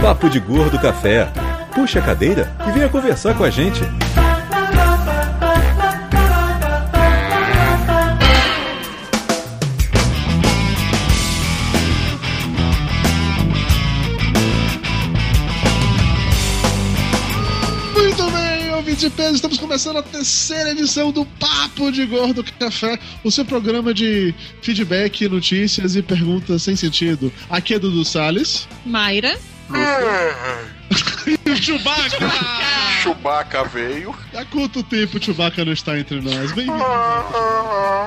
Papo de Gordo Café. Puxa a cadeira e venha conversar com a gente. Muito bem, ouvintes de peso, estamos começando a terceira edição do Papo de Gordo Café, o seu programa de feedback, notícias e perguntas sem sentido. Aqui é Dudu Salles. Mayra. Chewbacca! Chewbacca veio. Há quanto tempo o Chewbacca não está entre nós? Bem-vindo.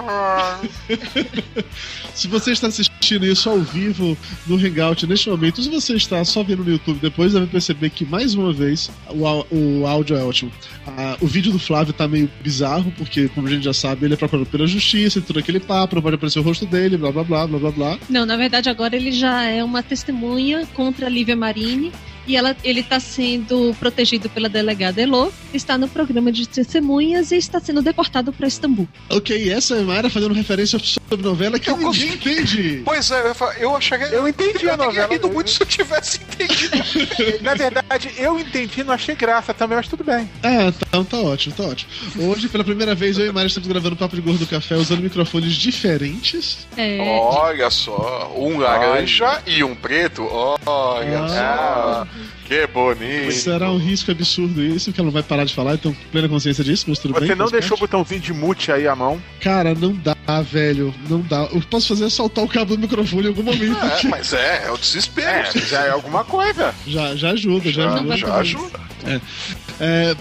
Se você está assistindo isso ao vivo no Hangout neste momento, se você está só vendo no YouTube depois, deve perceber que mais uma vez o, o áudio é ótimo. Ah, o vídeo do Flávio tá meio bizarro, porque, como a gente já sabe, ele é procurado pela justiça e todo aquele papo, não pode aparecer o rosto dele, blá blá blá blá blá blá. Não, na verdade agora ele já é uma testemunha contra a Lívia Marini e ela, ele está sendo protegido pela delegada Elo, está no programa de testemunhas e está sendo deportado para Istambul. Ok, essa é a Mayra fazendo referência sobre novela que Eu ninguém entende. Pois é, eu eu achei. Eu entendi a eu teria novela. rido muito se eu tivesse entendido. Na verdade, eu entendi, não achei graça também, mas tudo bem. Ah, então tá ótimo, tá ótimo. Hoje, pela primeira vez, eu e Mário estamos gravando Papo de Gordo do Café usando microfones diferentes. É, Olha só, um laranja e um preto. Olha Ah. só. Que bonito. Será um risco absurdo isso, porque ela não vai parar de falar, então plena consciência disso, mas tudo bem. Você não deixou o parte. botãozinho de mute aí à mão? Cara, não dá, velho, não dá. O que posso fazer é soltar o cabo do microfone em algum momento. É, mas é, é o desespero. É, já é alguma coisa. Já, já ajuda, já, Já, ajuda. já ajuda. É,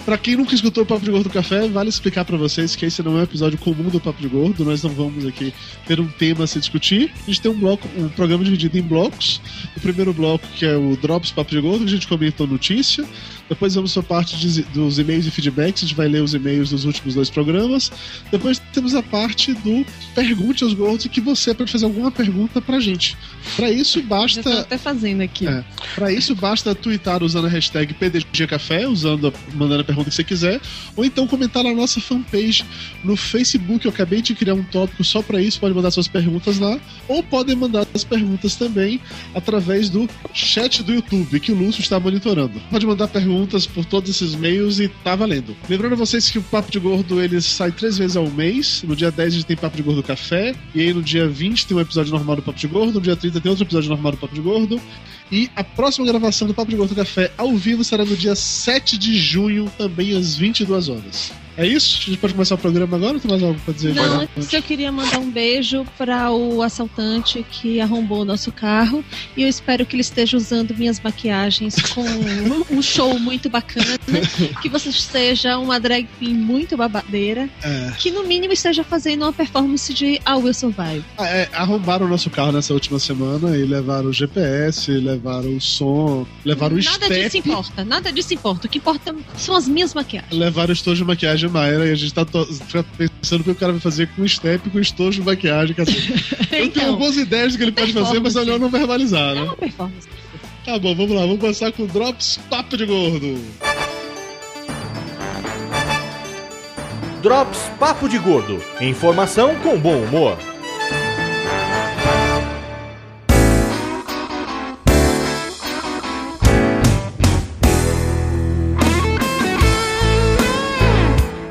pra quem nunca escutou o Papo de Gordo do Café, vale explicar pra vocês que esse não é um episódio comum do Papo de Gordo. Nós não vamos aqui ter um tema a se discutir. A gente tem um bloco, um programa dividido em blocos. O primeiro bloco, que é o Drops Papo de Gordo, que a gente comentou notícia. Depois vamos pra parte de- dos e-mails e feedbacks. A gente vai ler os e-mails dos últimos dois programas. Depois temos a parte do Pergunte aos Gordos, que você pode fazer alguma pergunta pra gente. Pra isso, já basta até fazendo aqui. É. Pra isso, basta twittar usando a hashtag PDGCafé, usando, a- mandando a pergunta que você quiser, ou então comentar na nossa fanpage no Facebook. Eu acabei de criar um tópico só pra isso, pode mandar suas perguntas lá, ou podem mandar as perguntas também através do chat do YouTube, que o Lúcio está monitorando. Pode mandar perguntas por todos esses meios e tá valendo. Lembrando a vocês que o Papo de Gordo ele sai três vezes ao mês. No dia 10 a gente tem Papo de Gordo Café, e aí no dia 20 tem um episódio normal do Papo de Gordo, no dia 30 tem outro episódio normal do Papo de Gordo. E a próxima gravação do Papo de Gordo Café ao vivo será no dia 7 de junho, também às 22 horas. É isso? A gente pode começar o programa agora ou tem mais algo pra dizer? Não, antes eu queria mandar um beijo para o assaltante que arrombou o nosso carro e eu espero que ele esteja usando minhas maquiagens com um show muito bacana, que você seja uma drag queen muito babadeira, É. que no mínimo esteja fazendo uma performance de I Will Survive. Ah, é, arrombaram o nosso carro nessa última semana e levaram o GPS, levaram o som, levaram o Nada disso step, importa, nada disso importa. O que importa são as minhas maquiagens. levaram o estojo de maquiagem Mayra e a gente tá pensando o que o cara vai fazer com step, com estojo de maquiagem. Que, assim, eu tenho Então, algumas ideias do que ele pode fazer, mas é melhor não verbalizar, é né? uma performance. Tá bom, vamos lá, vamos começar com o Drops Papo de Gordo. Drops Papo de Gordo. Informação com bom humor.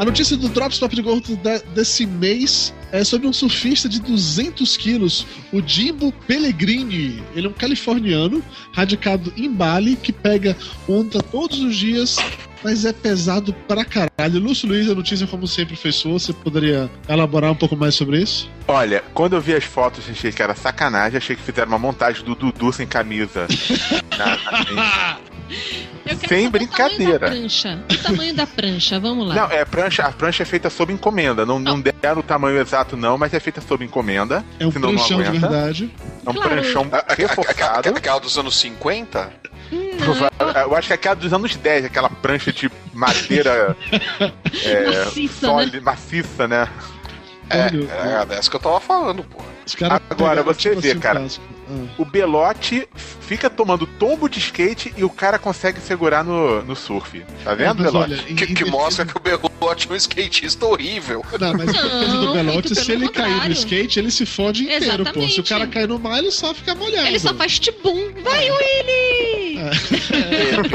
Notícia do Drops Papo de Gordo desse mês é sobre um surfista de 200 quilos, o Jimbo Pellegrini. Ele é um californiano, radicado em Bali, que pega onda todos os dias, mas é pesado pra caralho. Lúcio Luiz, a notícia como sempre foi sua, você poderia elaborar um pouco mais sobre isso? Olha, quando eu vi as fotos, achei que era sacanagem, achei que fizeram uma montagem do Dudu sem camisa. Na- Sem brincadeira. O tamanho da prancha. O tamanho da prancha, vamos lá. Não, é prancha, a prancha é feita sob encomenda. Não, não deram o tamanho exato, não, mas é feita sob encomenda. É um não pranchão de aguenta. verdade. É um Claro. pranchão A- a- a- a- reforçado. Aquela dos anos 50? Prova- Eu acho que é aquela dos anos 10, aquela prancha de madeira é, Maciça, sólida, né? maciça, né? É, Olha, é dessa que eu tava falando, pô. Agora, você tipo vê, assim, cara. Ah. O Belote fica tomando tombo de skate e o cara consegue segurar no, no surf. Tá vendo, Mas Belote? olha, Que, que mostra que o Belote é um skatista horrível. Não, mas defesa do Não, Belote, se ele cair no contrário. skate, ele se fode inteiro, pô. Se o Exatamente. cara cair no mar, ele só fica molhado. Ele só faz tibum. Vai, Willy!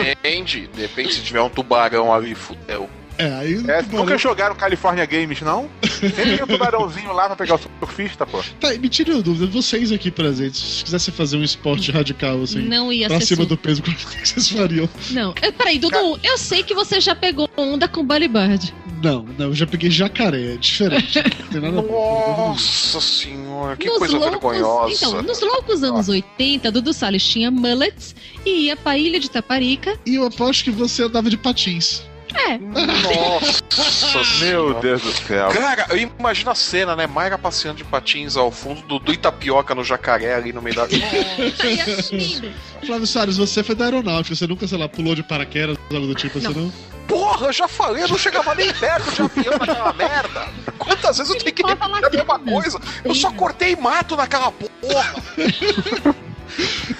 Depende, depende se tiver um tubarão ali, fudeu. É, aí. É, tubarão- nunca jogaram California Games, não? Sempre tem um tubarãozinho lá pra pegar o surfista, pô. Tá, me tire uma dúvida, vocês aqui presentes, se quisessem fazer um esporte radical, assim, Não ia pra ser cima su- do peso, como é que vocês fariam? Não. É, peraí, Dudu, eu sei que você já pegou onda com Bully Bird. Não, não, eu já peguei jacaré, é diferente. Não tem nada a ver. Nossa senhora, que Nos coisa loucos- vergonhosa. Então, nos loucos anos 80, Dudu Salles tinha mullets e ia pra Ilha de Taparica. E eu aposto que você andava de patins. É, Nossa Meu. Deus do céu. Cara, eu imagino a cena, né? Mayra passeando de patins ao fundo, Dudu e tapioca no jacaré ali no meio da. é lindo. Flávio Soares, você foi da aeronáutica, você nunca, sei lá, pulou de paraquedas, algo do tipo, Não. assim, não? Porra, eu já falei, eu não chegava nem perto de avião naquela merda. Quantas vezes eu tenho que repetir a mesma coisa? Eu só cortei mato naquela porra.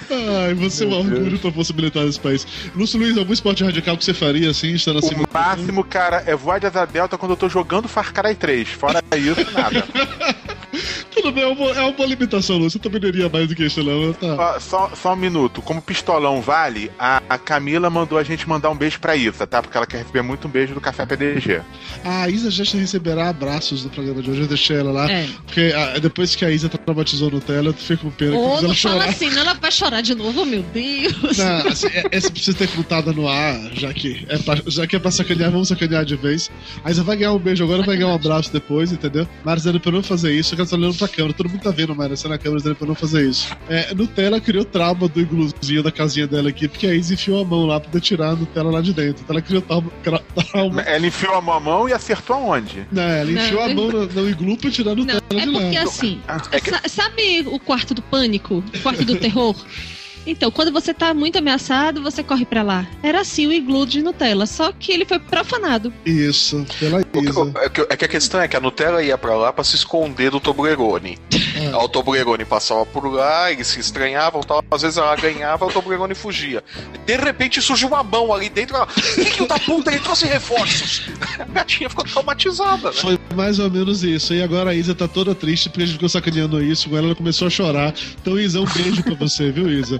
Ai, você é um orgulho pra possibilitar esse país. Lúcio Luiz, algum esporte radical que você faria, assim, estando acima O máximo, cara, é voar de asa delta quando eu tô jogando Far Cry 3. Fora isso, nada. Tudo bem, é uma, é uma boa limitação, Lúcio. Eu também não iria mais do que isso, não. Tá. Só, só, só um minuto. Como pistolão vale, a, a Camila mandou a gente mandar um beijo pra Isa, tá? Porque ela quer receber muito um beijo do Café PDG. A Isa já receberá abraços no programa de hoje, eu deixei ela lá. É. Porque ah, depois que a Isa traumatizou Nutella, eu fico com pena que eu Ô, não ela fala chorar. assim, não, ela vai chorar de novo, meu Deus. Não, assim, é- essa precisa ter contada no ar, já que, é pra, já que é pra sacanear, vamos sacanear de vez. A Isa vai ganhar um beijo agora, vai ganhar um abraço depois, entendeu? Mas dizendo pra não fazer isso, eu tô olhando pra câmera, todo mundo tá vendo, Mara, você na câmera dizendo pra não fazer isso. É, Nutella criou trauma do igluzinho da casinha dela aqui, porque a Isa enfiou a mão lá pra poder tirar a Nutella lá de dentro. Então ela criou trauma. tra- trauma. Ela enfiou a mão a mão e acertou aonde? Não, ela Não, enfiou a eu- mão no, no iglu pra tirar a Não, Nutella é de lá. porque assim, É que- sa- sabe o quarto do pânico? O quarto do terror? Então, quando você tá muito ameaçado, você corre pra lá. Era assim o iglu de Nutella, só que ele foi profanado. Isso, pela O que- Isa. o- É que, é que a questão é que a Nutella ia pra lá pra se esconder do Toblerone. É. Aí O Toblerone passava por lá, eles se estranhavam tal. Às vezes ela ganhava, o Toblerone fugia. De repente surgiu uma mão ali dentro. Ela, Filho da puta, ele trouxe reforços. A gatinha ficou traumatizada, né? Foi mais ou menos isso. E agora a Isa tá toda triste porque a gente ficou sacaneando isso ela, ela começou a chorar. Então, Isa, um beijo pra você, viu, Isa?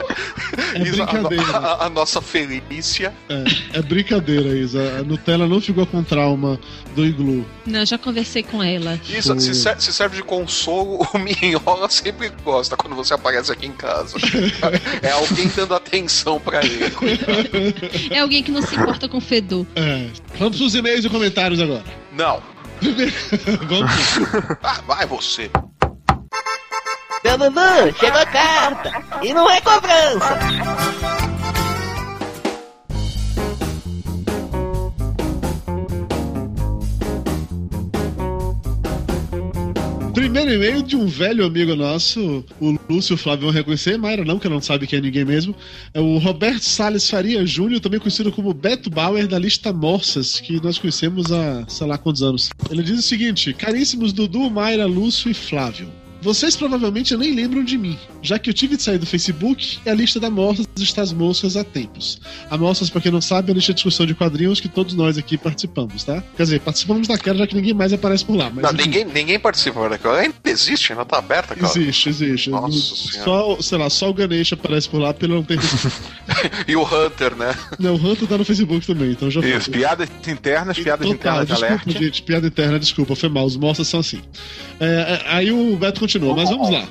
É Isa, a, brincadeira. a- a nossa Felícia. É, é brincadeira, Isa. A Nutella não ficou com trauma do iglu. Não, eu já conversei com ela. Isa, se, ser- se serve de consolo, o Minhola sempre gosta quando você aparece aqui em casa. É alguém dando atenção pra ele. É alguém que não se importa com fedor. É. Vamos pros e-mails e comentários agora. Não. Vamos. Ah, vai você. Seu Dudu, chegou a carta. E não é cobrança. Primeiro e-mail de um velho amigo nosso, o Lúcio Flávio reconhecer, Mayra não, que não sabe quem é ninguém mesmo. É o Roberto Salles Faria Júnior, também conhecido como Beto Bauer da lista Morsas, que nós conhecemos há sei lá quantos anos. Ele diz o seguinte: Caríssimos Dudu, Mayra, Lúcio e Flávio. Vocês provavelmente nem lembram de mim, já que eu tive de sair do Facebook e a lista da Morsas está às moscas há tempos. A Morsas, pra quem não sabe, é a lista de discussão de quadrinhos que todos nós aqui participamos, tá? Quer dizer, participamos daquela já que ninguém mais aparece por lá. Mas Não, enfim. ninguém, ninguém participa daquela. Ainda existe, ainda tá aberta, cara. Existe, existe. Nossa No- Senhora. só, sei lá, só o Ganesh aparece por lá porque ele não tem. E o Hunter, né? não, o Hunter tá no Facebook também, então já Isso, piadas internas, piadas Total, internas de desculpa, alerte. gente, piada interna, desculpa, foi mal, os mostras são assim. É, é, aí o Beto continua, mas vamos lá.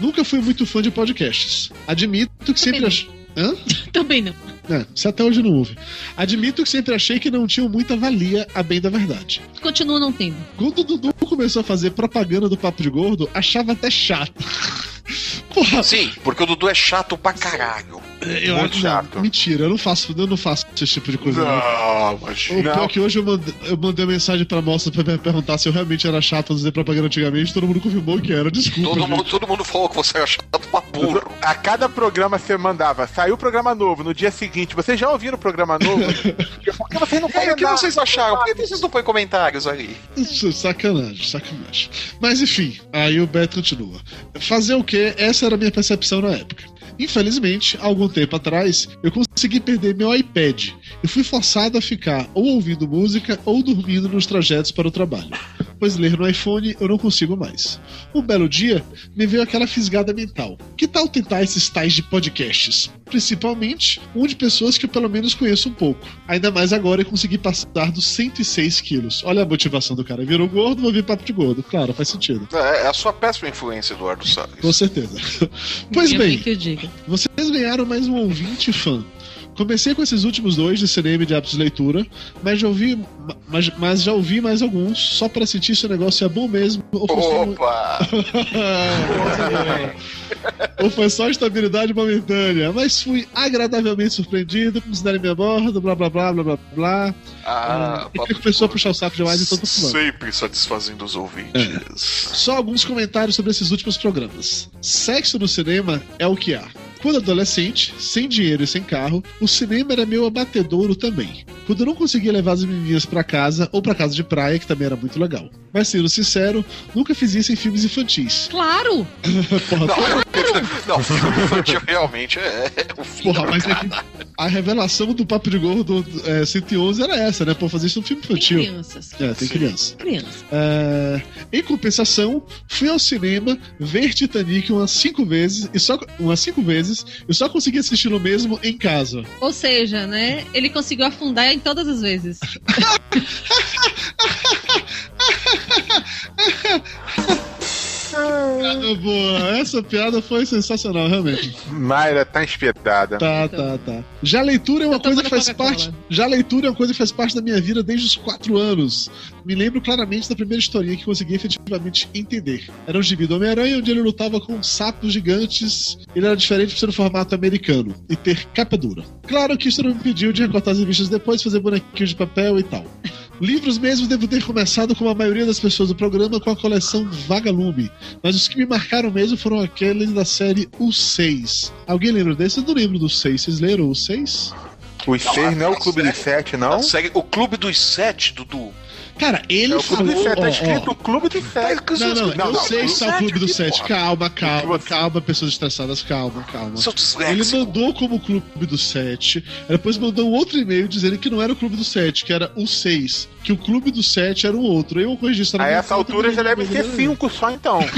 Nunca fui muito fã de podcasts. Admito que sempre achei. Hã? Também não. É, você até hoje não ouve. Admito que sempre achei que não tinham muita valia, a bem da verdade. Continua não tendo. Quando o Dudu começou a fazer propaganda do Papo de Gordo, achava até chato. Porra, Sim, porque o Dudu é chato pra caralho. Eu muito não, chato. Mentira, eu não faço, eu não faço esse tipo de coisa. não. Não, O pior é que hoje eu mandei, eu mandei mensagem pra moça pra me perguntar se eu realmente era chato fazer propaganda antigamente, todo mundo confirmou que era, desculpa. Todo gente. mundo, todo mundo falou que você era chato pra burro. A cada programa você mandava, saiu o programa novo, no dia seguinte, vocês já ouviram o programa novo? Por que vocês não aí, o que vocês acharam? Por que vocês não põem comentários? Isso, Sacanagem, sacanagem. Mas enfim, aí o Beto continua. Fazer o quê? Essa era a minha percepção na época. Infelizmente, há algum tempo atrás, eu consegui perder meu iPad e fui forçado a ficar ou ouvindo música ou dormindo nos trajetos para o trabalho. Pois ler no iPhone eu não consigo mais. Um belo dia, me veio aquela fisgada mental. Que tal tentar esses tais de podcasts? Principalmente um de pessoas que eu pelo menos conheço um pouco. Ainda mais agora eu consegui passar dos 106 quilos. Olha a motivação do cara. Virou gordo, vou vir papo de gordo. Claro, faz sentido. É, é a sua péssima influência, Eduardo Salles. Com certeza. Pois bem, mãe que eu diga. vocês ganharam mais um ouvinte fã. Comecei com esses últimos dois de cinema e de hábitos de leitura, mas já ouvi, mas, mas já ouvi mais alguns, só para sentir se o negócio é bom mesmo ou foi só, Opa! ou foi só estabilidade momentânea. Mas fui agradavelmente surpreendido, considerem minha borda, blá blá blá blá blá blá. Ah, e que começou a puxar o saco demais, então tô falando. Sempre satisfazendo os ouvintes. Só alguns comentários sobre esses últimos programas. Sexo no cinema é o que há. Quando adolescente, sem dinheiro e sem carro, o cinema era meu abatedouro também. Quando eu não conseguia levar as menininhas pra casa ou pra casa de praia, que também era muito legal. Mas sendo sincero, nunca fiz isso em filmes infantis. Claro! Porra, Não, não, filme infantil realmente é, é o fim porra mas é que a revelação do Papo de Gordo é, 111 era essa, né? Pô, fazer isso num filme Tem infantil. crianças. É, tem Sim. criança. Crianças. É, em compensação, fui ao cinema ver Titanic umas cinco vezes e só umas cinco vezes e só consegui assistir-lo mesmo em casa. Ou seja, né? Ele conseguiu afundar em todas as vezes. Piada boa, essa piada foi sensacional, realmente. Mayra tá inspirada. Tá, tá, tá. Já a leitura é uma Tô coisa que faz parte. Já a leitura é uma coisa que faz parte da minha vida desde os quatro anos. Me lembro claramente da primeira historinha que consegui efetivamente entender. Era um gibi do Homem-Aranha, onde ele lutava com sapos gigantes. Ele era diferente por ser no formato americano e ter capa dura. Claro que isso não me impediu de recortar as revistas depois, fazer bonequinhos de papel e tal. Livros mesmo devo ter começado como a maioria das pessoas do programa com a coleção Vagalume, mas os que me marcaram mesmo foram aqueles da série O 6. Alguém lembra desse? Eu não lembro do 6. Vocês leram o 6? Os seis não é o clube dos sete, não? O Clube dos Sete, Dudu. Cara, ele É o clube falou. sete, tá ó, ó, escrito clube dos sete. Não, não, Não, eu não, sei que é o Clube do aqui, 7. porra. Calma, calma, Você- calma, pessoas estressadas, calma, calma. Ele mandou como Clube do 7, depois mandou um outro e-mail dizendo que não era o Clube do 7, que era o 6, que o Clube do 7 era o outro. Eu corrigi isso. A essa altura já deve ser cinco só, então.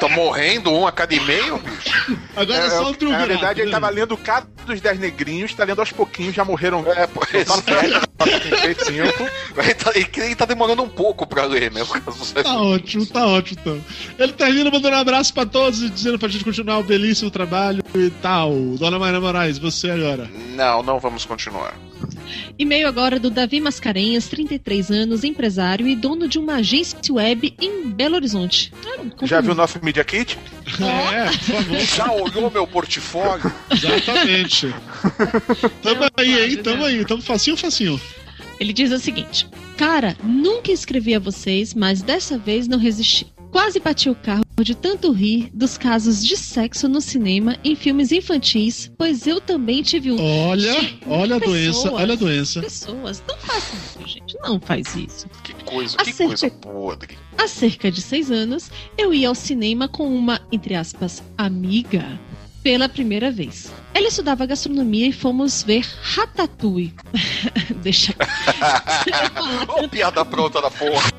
Tá morrendo um a cada e-mail, bicho? Agora é, É, só o na triunvirato. verdade, ele né? tava lendo caso dos dez negrinhos, tá lendo aos pouquinhos, já morreram. É, pois Só é. Ele tá, ele tá demorando um pouco pra ler, né? Tá ótimo, tá ótimo então. Ele termina mandando um abraço pra todos e dizendo pra gente continuar o belíssimo trabalho e tal. Dona Maria Moraes, você agora. Não, não vamos continuar. E-mail agora do Davi Mascarenhas, 33 anos, empresário e dono de uma agência web em Belo Horizonte. Ah, Já viu o nosso Media Kit? É, por favor. Já olhou meu portfólio? Exatamente. tamo Não aí, hein? Tamo aí, tamo facinho, facinho. Ele diz o seguinte: Cara, nunca escrevi a vocês, mas dessa vez não resisti. Quase bati o carro de tanto rir dos casos de sexo no cinema em filmes infantis, pois eu também tive um. Olha, Gente, olha a pessoas. doença, olha a doença. Pessoas, não façam isso, gente. Não faz isso. Que coisa, que coisa podre. Há cerca de seis anos, eu ia ao cinema com uma, entre aspas, amiga pela primeira vez. Ela estudava gastronomia e fomos ver Ratatouille. Deixa Ô, piada pronta da porra.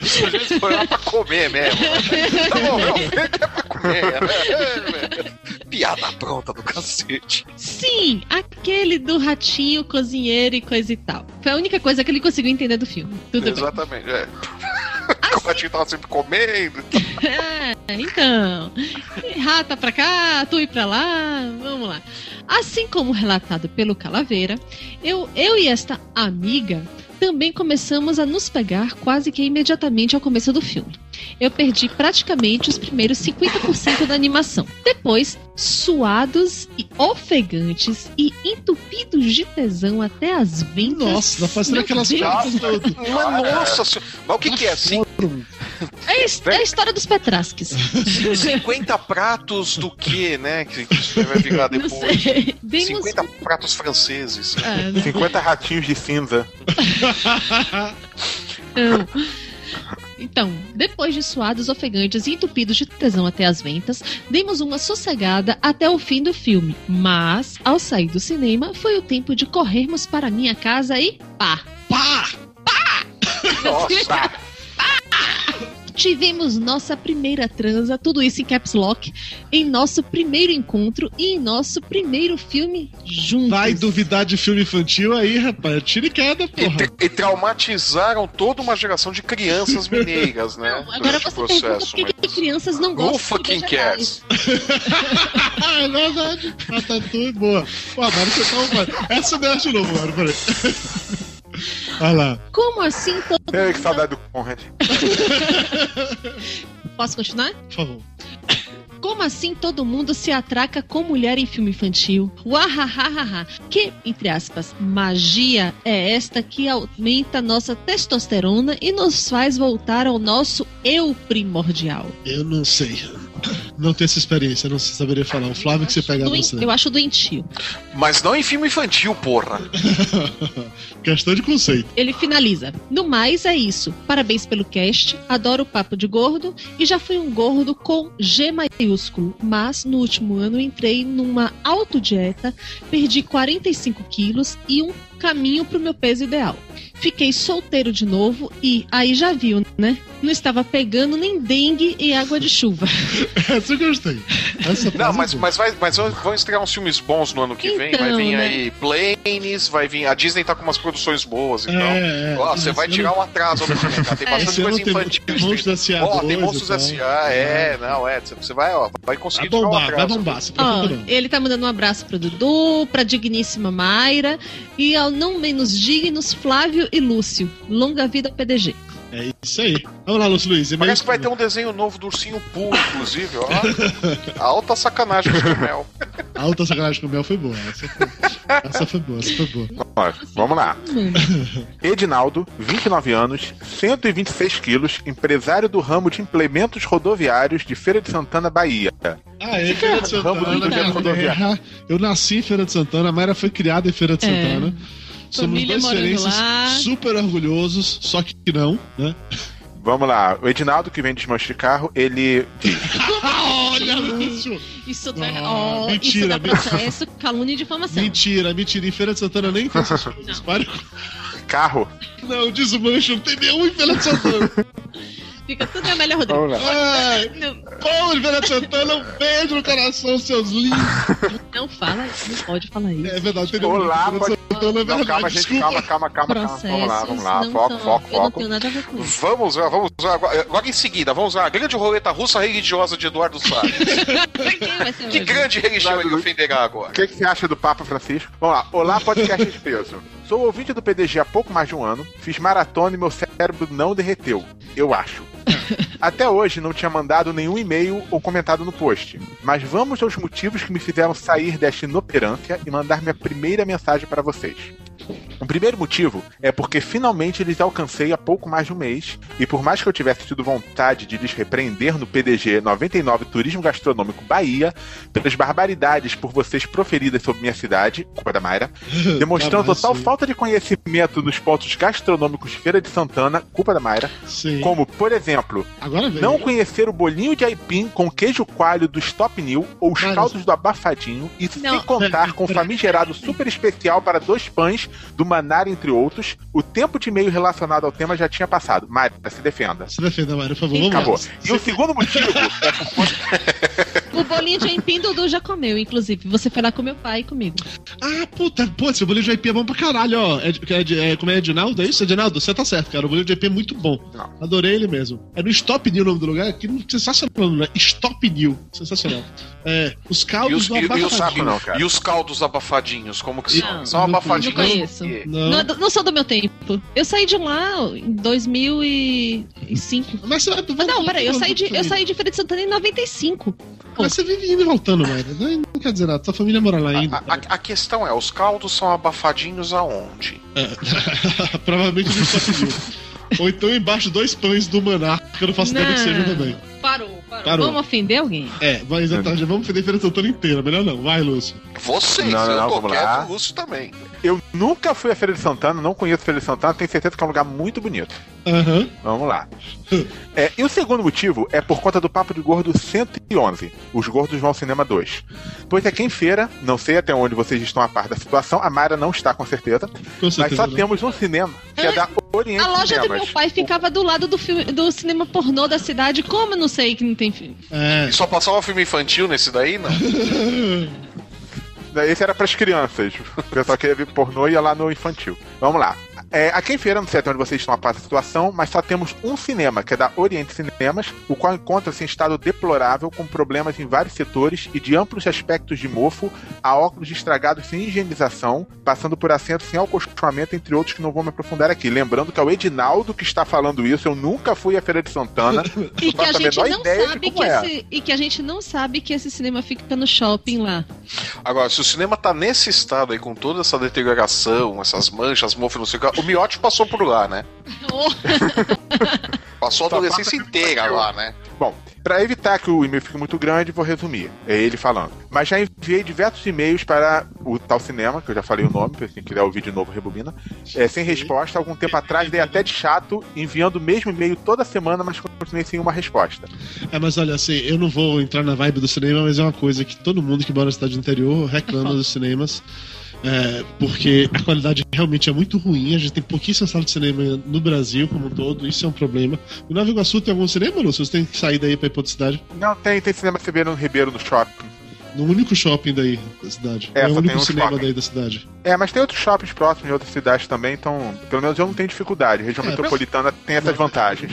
Isso gente foi lá pra comer mesmo. né? Tá bom, é pra comer. né? Piada pronta do cacete. Sim, aquele do ratinho, cozinheiro e coisa e tal. Foi a única coisa que ele conseguiu entender do filme. Tudo bem. Exatamente, é. O ratinho tava sempre comendo. É, então. Rata pra cá, tu ir pra lá, vamos lá. Assim como relatado pelo Calaveira, eu, eu e esta amiga também começamos a nos pegar quase que imediatamente ao começo do filme. Eu perdi praticamente os primeiros 50% da animação. Depois, suados e ofegantes e entupidos de tesão até as ventas. Nossa, tá fazendo Meu aquelas Deus. Mas nossa senhora. Mas o que, que é assim? É, é a história dos Petrasques. 50 pratos do que, né? Que que isso vai virar depois. sei. Demos 50 pratos franceses. Ah, 50 ratinhos de cinza. Então, então, depois de suados ofegantes e entupidos de tesão até as ventas, demos uma sossegada até o fim do filme. Mas, ao sair do cinema, foi o tempo de corrermos para minha casa e pá! Pá! Nossa! Tivemos nossa primeira transa, tudo isso em caps lock, em nosso primeiro encontro e em nosso primeiro filme juntos. Vai duvidar de filme infantil aí, rapaz. Tira e queda, E, porra. tra- e traumatizaram toda uma geração de crianças mineiras, né? Não, agora durante você o pergunta processo. por que, que crianças não Who gostam de fucking cares? Ah, é verdade. A tatu é boa. Pô, agora você tá. Essa é de novo, mano. Peraí. Olha lá. Como assim todo Ei, que saudade do Conrad. Posso continuar? Por favor. Como assim todo mundo se atraca com mulher em filme infantil? Uahahaha. Que, entre aspas, magia é esta que aumenta nossa testosterona e nos faz voltar ao nosso eu primordial? Eu não sei. Não tenho essa experiência, não saberia falar. O Flávio que você pega Doen- você. Eu acho doentio. Mas não em filme infantil, porra. Questão de conceito. Ele finaliza. No mais, é isso. Parabéns pelo cast. Adoro o papo de gordo. E já fui um gordo com G maiúsculo. Mas no último ano entrei numa autodieta, perdi 45 quilos e um caminho pro meu peso ideal. Fiquei solteiro de novo e aí já viu, né? Não estava pegando nem dengue e água de chuva. Essa eu gostei. Essa Não, mas, é boa. mas, vai, mas vão estrear uns filmes bons no ano que vem. Vai Então, vir né? aí Planes, vai vir. A Disney tá com umas produções boas, então. É, é. Ó, você vai tirar um atraso no filme, cara. Tem bastante Esse ano coisa tem infantil. Monstros S.A. Ó, tem 2 Monstros e tal. S.A., é, não, é. Você vai, ó, vai conseguir Vai tirar um bombar, vai atraso. bombar. Se Ó, preocupa não. ele tá mandando um abraço pro Dudu, pra digníssima Mayra e ao não menos dignos Flávio e Lúcio. Longa vida ao PDG. É isso aí. Vamos lá, Lúcio Luiz. Parece que vai ter um desenho novo do Ursinho Poo, inclusive, ó. Alta sacanagem com Mel. A alta sacanagem com o Mel foi boa. Essa foi, essa foi boa, essa foi boa. Ó, Vamos lá. Edinaldo, 29 anos, 126 quilos, empresário do ramo de implementos rodoviários de Feira de Santana, Bahia. Ah, é, Feira de Ramo do Santana. projeto rodoviário. É, Eu nasci em Feira de Santana, a Mayra foi criada em Feira de É. Somos dois lá. super orgulhosos, só que não, né? Vamos lá. O Edinaldo, que vem desmanche de carro, ele diz: Olha, Lúcio! Isso dá, Ah, ó, mentira, isso dá mentira. processo, calúnia e difamação. Mentira, mentira. Em Feira de Santana nem tem essas coisas. Carro. Não, desmanche, não tem nenhum em Feira de Santana. Fica tudo a melhor Rodrigo. Vamos lá. Ai, Feira de Santana, um beijo no coração, seus lindos. não fala isso, não pode falar isso. É verdade, tem Olá, pode- Santana, é Não, verdade. calma, gente, calma, calma, calma, calma. Vamos lá, vamos lá. não Foco, são- foco, Eu não foco. tenho nada a ver com isso. Vamos lá, vamos lá. Agora agora em seguida, vamos lá. A grande roleta russa religiosa de Eduardo Salles. Que grande religião ele ofenderá O agora? que, que você acha do Papa Francisco? Vamos lá. Olá, podcast de peso. Sou ouvinte do PDG há pouco mais de um ano. Fiz maratona e meu cérebro não derreteu. Eu acho. Até hoje não tinha mandado nenhum e-mail ou comentado no post. Mas vamos aos motivos que me fizeram sair desta inoperância e mandar minha primeira mensagem para vocês. O primeiro motivo é porque finalmente lhes alcancei há pouco mais de um mês, e por mais que eu tivesse tido vontade de lhes repreender no PDG 99 Turismo Gastronômico Bahia, pelas barbaridades por vocês proferidas sobre minha cidade, culpa da Mayra, demonstrando mas total sim. falta de conhecimento nos pontos gastronômicos de Feira de Santana, culpa da Mayra, Sim. como, por exemplo, Agora vem. não conhecer o bolinho de aipim com queijo coalho do Stop New ou os Mas- caldos do abafadinho, e sem Não. contar com o famigerado super especial para dois pães do Manar, entre outros, o tempo de e-mail relacionado ao tema já tinha passado. Mayra, se defenda. Se defenda, Mário, por favor. Acabou. E o segundo motivo é por conta O bolinho de aipim Dudu já comeu, inclusive. Você foi lá com meu pai e comigo. Ah, puta, pô, esse bolinho de aipim é bom pra caralho, ó. É, é, é, como é Edinaldo? É isso, Edinaldo? Você tá certo, cara. O bolinho de aipim é muito bom. Adorei ele mesmo. É no Stop New o nome do lugar. Que sensacional, né? Stop New. Sensacional. É, os E caldos os, do e, e os, abafadinho. não, cara. e os caldos abafadinhos, como que são? Não, são abafadinhos. Não conheço. Não. Não, é do- não sou do meu tempo. Eu saí de lá em 2005. Mas você vai, vai Não, peraí, eu saí de, eu saí de Feira de Santana em 95. Mas você vive indo e voltando, velho. Não, não quer dizer nada. Sua família mora lá ainda. A, a- a questão é, os caldos são abafadinhos aonde? Provavelmente no New. Ou então embaixo dois pães do Manar, que eu não faço ideia do que seja também. Parou, parou, Parou. Vamos ofender alguém? É, mas exatamente, vamos fazer a Feira Santana inteira. Melhor não. Vai, Lúcio. Vocês, Não, não, eu não, o Lúcio também. Eu nunca fui a Feira de Santana, não conheço Feira de Santana, tenho certeza que é um lugar muito bonito. Aham. Vamos lá. É, e o segundo motivo é por conta do Papo de Gordo 111, Os Gordos Vão ao Cinema 2. Pois aqui em feira, não sei até onde vocês estão a par da situação, a Mayra não está com certeza, Com mas certeza. só não. temos um cinema que é da Oriente A loja do Cinemas. meu pai ficava do lado do, filme, do cinema pornô da cidade. Como eu não sei que não tem filme? É. E só passava filme infantil nesse daí, não? Esse era pras crianças. O pessoal queria ver pornô e ia lá no infantil. Vamos lá. É, aqui em Feira, não sei até onde vocês estão a par da situação, mas só temos um cinema, que é da Oriente Cinemas, o qual encontra-se em estado deplorável, com problemas em vários setores e de amplos aspectos de mofo, a óculos estragados sem higienização, passando por assentos sem acolchoamento, entre outros que não vou me aprofundar aqui. Lembrando que é o Edinaldo que está falando isso, eu nunca fui à Feira de Santana. E que a a gente menor não sabe que é. esse, e que a gente não sabe que esse cinema fica no shopping lá. Agora, se o cinema tá nesse estado aí, com toda essa deterioração, essas manchas, mofo, não sei o que, o Miotti passou por lá, né? Passou a adolescência inteira lá, né? Bom, para evitar que o e-mail fique muito grande, vou resumir. É ele falando. Mas já enviei diversos e-mails para o tal cinema, que eu já falei o nome, pra quem quiser ouvir de novo, rebobina. É, sem resposta, algum tempo atrás dei até de chato, enviando o mesmo e-mail toda semana, mas continuei sem uma resposta. É, mas olha, assim, eu não vou entrar na vibe do cinema, mas é uma coisa que todo mundo que mora na cidade do interior reclama dos cinemas. É, porque a qualidade realmente é muito ruim. A gente tem pouquíssimas salas de cinema no Brasil como um todo, isso é um problema. Em Nova Iguaçu tem algum cinema, Lúcio? Você tem que sair daí pra ir pra outra cidade? Não, tem, tem cinema CB no Ribeiro, no shopping. No único shopping daí da cidade. É, É, o único cinema shopping. daí da cidade. É, mas tem outros shoppings próximos em outras cidades também, então pelo menos eu não tenho dificuldade. A região É, metropolitana tem essas vantagens.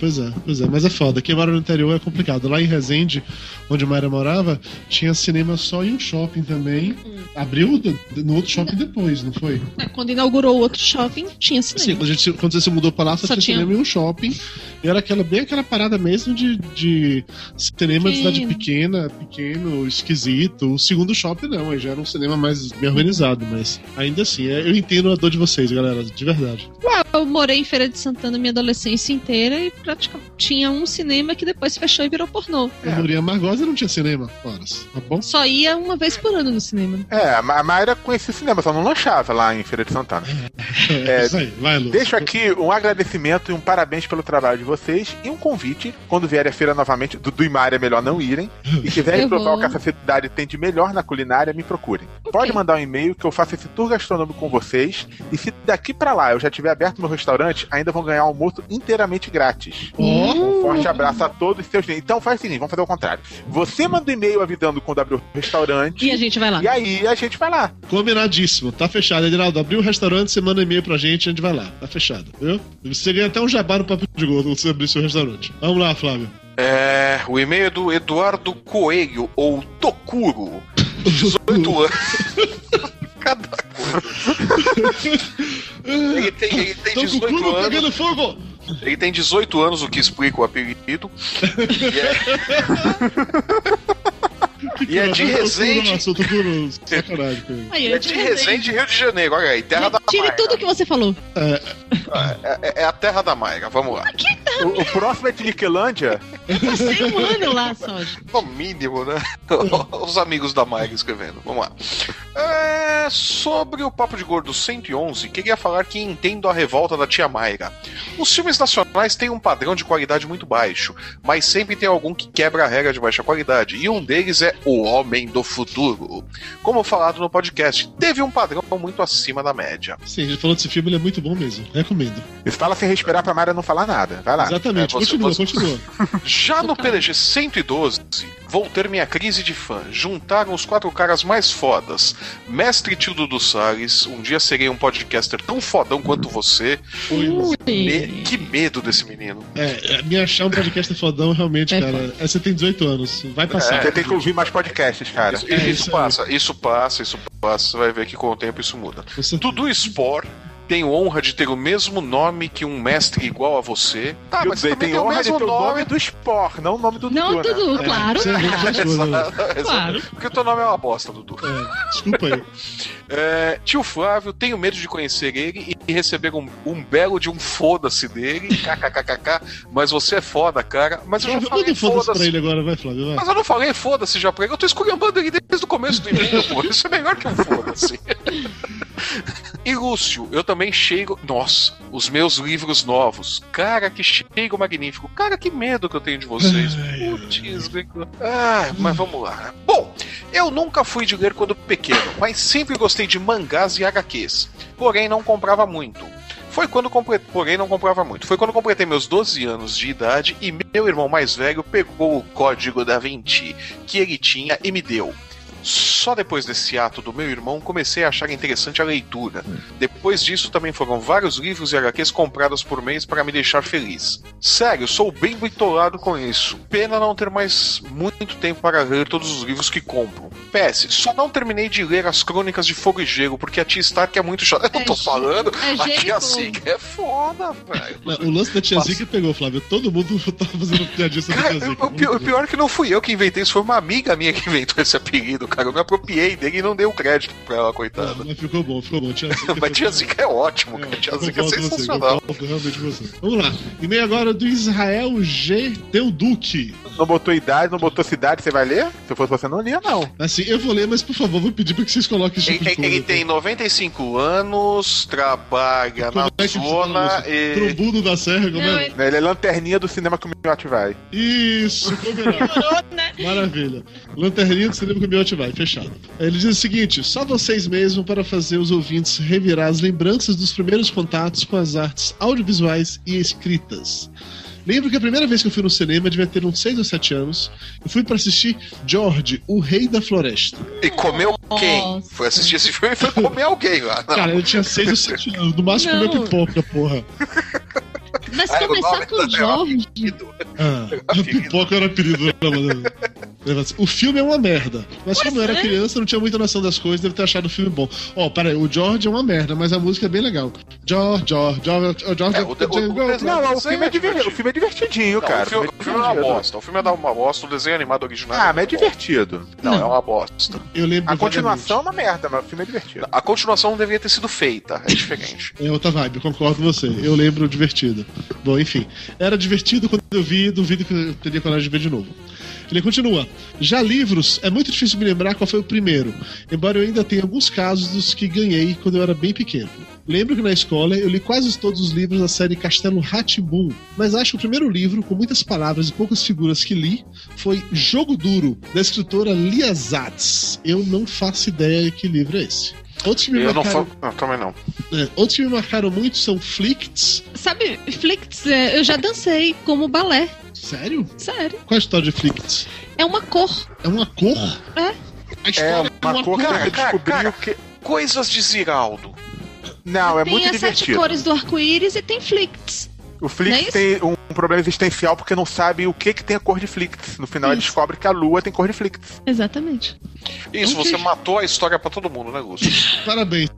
Pois é, pois é, mas é foda. Quem mora no interior é complicado. Lá em Resende, onde Mayra morava, tinha cinema só em um shopping também. Abriu do- no outro shopping depois, não foi? é, quando inaugurou o outro shopping, tinha Sim, cinema. quando, a gente, quando você se mudou pra lá, só, Só tinha, tinha- cinema em um shopping. E era aquela, bem aquela parada mesmo de, de cinema de cidade Pequeno. pequena, pequeno, esquisito. O segundo shopping não, aí já era um cinema mais bem organizado, mas ainda assim, é- eu entendo a dor de vocês, galera, de verdade. Eu morei em Feira de Santana minha adolescência inteira e praticamente tinha um cinema que depois fechou e virou pornô. Eu morei em Amargosa não tinha cinema, horas. Tá bom? Só ia uma vez por ano no cinema. É, a Ma- a Mayra conhecia o cinema, só não lanchava lá em Feira de Santana. É, isso aí, vai, Lu. Deixo aqui um agradecimento e um parabéns pelo trabalho de vocês e um convite, quando vierem à feira novamente, do Duimar é melhor não irem, e quiserem provar vou. o que essa cidade tem de melhor na culinária, me procurem. Pode mandar um e-mail que eu faço esse tour gastronômico com vocês, e se daqui pra lá eu já tiver aberto meu restaurante, ainda vão ganhar um almoço inteiramente grátis. Ó, Um forte abraço a todos os seus. Então faz o seguinte, vamos fazer o contrário. Você manda um e-mail avisando quando abrir o restaurante, E a gente vai lá. e aí a gente vai lá. combinadíssimo, tá fechado. Edinaldo, abriu o restaurante, você manda e-mail pra gente, a gente vai lá. Tá fechado, viu? Você ganha até um jabá no papo de gordo quando você abrir seu restaurante. Vamos lá, Flávio. É, o e-mail é do Eduardo Coelho, ou Tokuro. 18 anos. Cada coisa. Ele tem, ele tem Tô com o 18 culo anos. pegando fogo! Ele tem 18 anos, o que explica o apelido. E é, e é de Resende. Nossa, eu tô sacanagem É de Resende, Rio de Janeiro. Olha aí, terra da Tire tudo que você falou. É, é- é a terra da Maia. Vamos lá. O, o próximo é de Niquelândia. Passei um ano lá só. No mínimo, né? Os amigos da Maia escrevendo. Vamos lá. É, sobre o Papo de Gordo 111, queria falar que entendo a revolta da tia Mayra. Os filmes nacionais têm um padrão de qualidade muito baixo, mas sempre tem algum que quebra a regra de baixa qualidade, e um deles é O Homem do Futuro. Como falado no podcast, teve um padrão muito acima da média. Sim, a gente falou desse filme, ele é muito bom mesmo. Recomendo. Fala sem respirar pra Mayra não falar nada. Vai lá. Exatamente, é, você- continua, você- continua. Já no PDG 112, vou ter minha crise de fã. Juntaram os quatro caras mais fodas. Mestre Tio Dudu Salles, um dia serei um podcaster tão fodão quanto você. Ui. Me- que medo desse menino. É, me achar um podcast fodão, realmente, É cara. É, você tem 18 anos, vai passar. Você tem que ouvir mais podcasts, cara. Isso, É, isso isso aí. passa, isso passa, isso passa. Você vai ver que com o tempo isso muda. Dudu Spor. Tenho honra de ter o mesmo nome que um mestre igual a você. Tá, Quer mas dizer, você tem tem o honra de mesmo ter o nome nome. do Sport, não o nome do Não, Dudu, né? Dudu, claro. É Claro. Porque o teu nome é uma bosta, Dudu. É, desculpa aí. É, tio Flávio, tenho medo de conhecer ele e receber um, um belo de um foda-se dele, kkkk, mas você é foda, cara. Mas eu já falei foda-se pra foda-se. ele agora, vai, Flávio, vai. Mas eu não falei foda-se já pra ele, eu tô esculhambando ele desde o começo do e-mail, pô. Isso é melhor que um foda-se. E Lúcio, eu também cheiro. Nossa, os meus livros novos. Cara, que cheiro magnífico. Cara, que medo que eu tenho de vocês. Putz, ah, mas vamos lá. Bom, eu nunca fui de ler quando pequeno, mas sempre gostei de mangás e HQs. Porém, não comprava muito. Foi quando completei, porém não comprava muito. Foi quando completei meus 12 anos de idade e meu irmão mais velho pegou o código da Vinci que ele tinha e me deu. Só depois desse ato do meu irmão comecei a achar interessante a leitura. Depois disso também foram vários livros e HQs comprados por mês para me deixar feliz. Sério, sou bem bitolado com isso. Pena não ter mais muito tempo para ler todos os livros que compro. PS, só não terminei de ler as crônicas de Fogo e Gelo porque a Tia Stark é muito chata. Eu É tô ge- falando, é a Tia. Zica é foda, velho. Não, O lance da tia. Zica pegou, Flávio. Todo mundo tava fazendo piadinha sobre a tia o pior, o pior é que não fui eu que inventei isso, foi uma amiga minha que inventou esse apelido, cara. Eu me apropriei dele e não dei o crédito pra ela, coitada. mas ficou bom, ficou bom. Tia Zica Mas Tia Zica é ótimo, cara. Tia Zica é você, sensacional. realmente você. Vamos lá. E-mail agora do Israel G. Teuduque. Não botou idade, não botou cidade, você vai ler? Se eu fosse você, não lia, não. Assim, eu vou ler, mas por favor, vou pedir pra que vocês coloquem esse Ele, tipo ele coisa. tem 95 anos, trabalha Como na é zona isso? e. Trombudo da Serra, como Não, é? é- Ele é lanterninha do cinema que o Miotti vai. Isso, combinado. Né? Maravilha. Lanterninha do cinema que o Miotti vai, fechado. Ele diz o seguinte: só vocês mesmo para fazer os ouvintes revirar as lembranças dos primeiros contatos com as artes audiovisuais e escritas. Lembro que a primeira vez que eu fui no cinema devia ter uns 6 ou 7 anos. Eu fui para assistir George, o Rei da Floresta. E comeu quem? Nossa. Foi assistir esse filme e foi comer alguém lá. Não. Cara, ele tinha 6 ou 7 anos. No máximo Não. comeu pipoca, porra. Mas Ah, começar com o Jorge. Ah, a Apelido. pipoca era apelido. O filme é uma merda. Mas como eu era é. criança, eu não tinha muita noção das coisas, deve ter achado o filme bom. Ó, peraí, o George é uma merda, mas a música é bem legal. George, George, George, George. É, o de- o- o desenho- Não, o filme é, é diver- divertido. o filme é divertidinho, Não, cara. o, filme, o filme é uma bosta. O filme é da- uma bosta, o desenho animado original. Ah, mas é divertido. Não, Não. é uma bosta. Eu lembro A continuação é uma merda, mas o filme é divertido. A continuação não deveria ter sido feita, é diferente. É outra vibe, concordo com você. Eu lembro divertido. Bom, enfim. Era divertido quando eu vi, duvido que eu teria coragem de ver de novo. Ele continua. Já livros, é muito difícil me lembrar qual foi o primeiro, embora eu ainda tenha alguns casos dos que ganhei quando eu era bem pequeno. Lembro que na escola eu li quase todos os livros da série Castelo Ratimbum, mas acho que o primeiro livro, com muitas palavras e poucas figuras que li, foi Jogo Duro, da escritora Lia Zatz. Eu não faço ideia que livro é esse. Outros que me Eu não marcaram, falo. Não, também não. é, outros que me marcaram muito são Flicts. Sabe, Flicts, é, eu já dancei como balé. Sério? Sério. Qual a história de Flicts? É uma cor. É uma cor? É. A É história uma cor que cara, cara, descobriu cara. que. Coisas de Ziraldo. Não, é tem muito as sete divertido. cores do arco-íris e tem Flicts. O Flix é tem um problema existencial porque não sabe o que, que tem a cor de Flix. No final ele Isso. descobre que a lua tem cor de Flix. Exatamente. Isso, Ok. você matou a história pra todo mundo, né, Lúcio? Parabéns.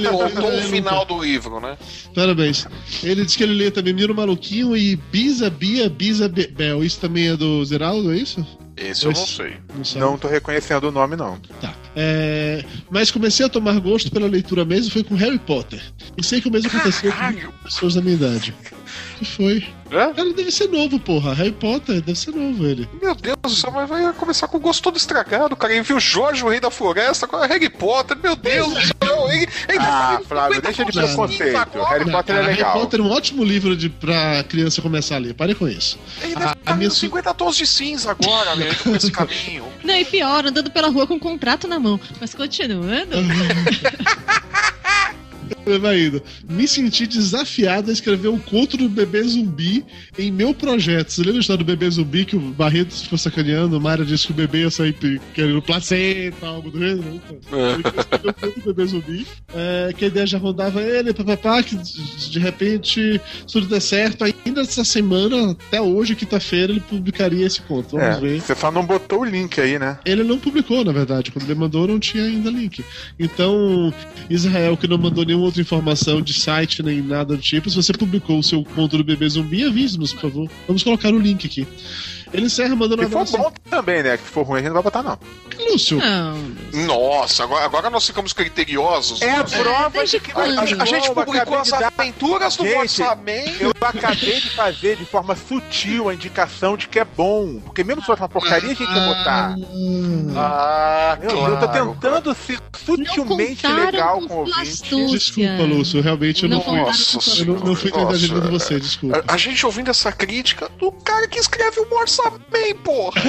Leu- Contou ele o final do livro, né? Parabéns. Ele disse que ele lê também Menino Maluquinho e Bisa Bia Bisa Be- Bel. Isso também é do Zeraldo, é isso? Esse eu não sei. Não sabe. Não tô reconhecendo o nome, não. Tá. É, Mas comecei a tomar gosto pela leitura mesmo foi com Harry Potter. E sei que o mesmo aconteceu com Caralho! pessoas da minha idade. Que foi? Hã? Cara, deve ser novo, porra. Harry Potter, deve ser novo ele. Meu Deus do céu, mas vai começar com o gosto todo estragado, cara. Ele viu Jorge, o Rei da Floresta, com Harry Potter, meu Deus do céu. Ele, ele Ah, ele- Flávio, ele- deixa de preconceito. agora, Harry Potter é legal. Harry Potter é um ótimo livro de, pra criança começar a ler. Pare com isso. Ele A- deve a estar minha nos su- 50 tons de cinza agora, né? Com esse caminho. Não, e pior, andando pela rua com um contrato na mão. Mas continuando. Vai indo. Me senti desafiado a escrever um conto do bebê zumbi em meu projeto. Você lembra a história do bebê zumbi que o Barreto ficou sacaneando? O Mayra disse que o bebê ia sair querendo placenta, algo do gênero. Então, escrever um conto do bebê zumbi. é, que a ideia já rondava ele, papapá, que de repente, se tudo der certo, ainda essa semana, até hoje, quinta-feira, ele publicaria esse conto. Vamos É, ver. você só não botou o link aí, né? Ele não publicou, na verdade. Quando ele mandou, não tinha ainda link. Então, Israel, que não mandou nenhuma outra informação de site nem nada do tipo, se você publicou o seu conto do bebê zumbi, avise-nos, por favor. Vamos colocar o link aqui. Ele encerra mandando Se uma for bom também, né? Que se for ruim, a gente não vai botar, não. Lúcio, Não. Nossa, agora, agora nós ficamos criteriosos. É a prova desde de que A, a- a gente publicou as aventuras do orçamento. Eu acabei de fazer de forma sutil a indicação de que é bom. Porque mesmo se fosse uma porcaria, a gente ia botar. Ah, Eu, eu tô claro. tentando ser sutilmente legal com o ouvinte. desculpa, Lúcio. Realmente eu não, Não fui. Nossa com Eu não, não fui de é. você, desculpa. A, a gente ouvindo essa crítica do cara que escreve um orçamento, porra.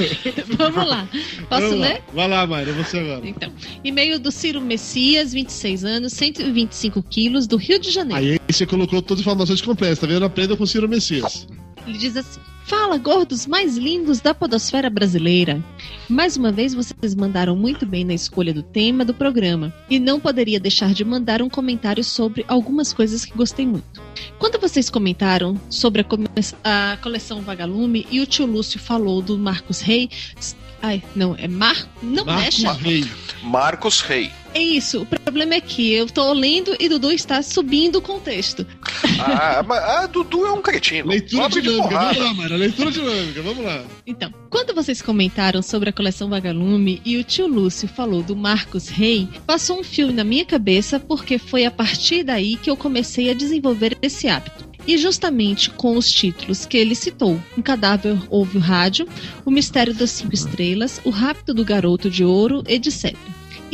Vamos lá. Posso Vamos lá. ler? Vai lá, Mayra, você agora. Então, e-mail do Ciro Messias, 26 anos, 125 quilos, do Rio de Janeiro. Aí você colocou todas as informações completas, tá vendo? Aprenda com o Ciro Messias. Ele diz assim: Fala, gordos mais lindos da podosfera brasileira. Mais uma vez vocês mandaram muito bem na escolha do tema do programa e não poderia deixar de mandar um comentário sobre algumas coisas que gostei muito. Quando vocês comentaram sobre a, a coleção Vagalume e o tio Lúcio falou do Marcos Rey, ai, não, é Mar, não Marcos mexa. Rei. Marcos Rei. É isso. O problema é que eu tô lendo e Dudu está subindo o contexto. Ah, mas a Dudu é um cretino. Leitura Pobre dinâmica, vamos lá, Mayra. Leitura dinâmica, vamos lá. Então, quando vocês comentaram sobre a coleção Vagalume e o tio Lúcio falou do Marcos Rey, passou um filme na minha cabeça porque foi a partir daí que eu comecei a desenvolver esse hábito. E justamente com os títulos que ele citou: Um Cadáver Ouve o Rádio, O Mistério das Cinco Estrelas, O Rápido do Garoto de Ouro, etc.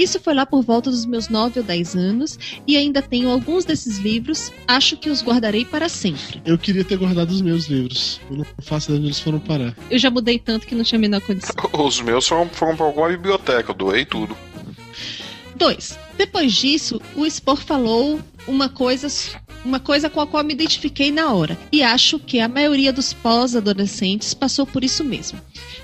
Isso foi lá por volta dos meus 9 ou 10 anos e ainda tenho alguns desses livros, acho que os guardarei para sempre. Eu queria ter guardado os meus livros. Eu não faço ideia onde eles foram parar. Eu já mudei tanto que não tinha a menor condição. Os meus foram, foram pra alguma biblioteca, eu doei tudo. 2. Depois disso, o Spor falou uma coisa, uma coisa com a qual me identifiquei na hora. E acho que a maioria dos pós-adolescentes passou por isso mesmo.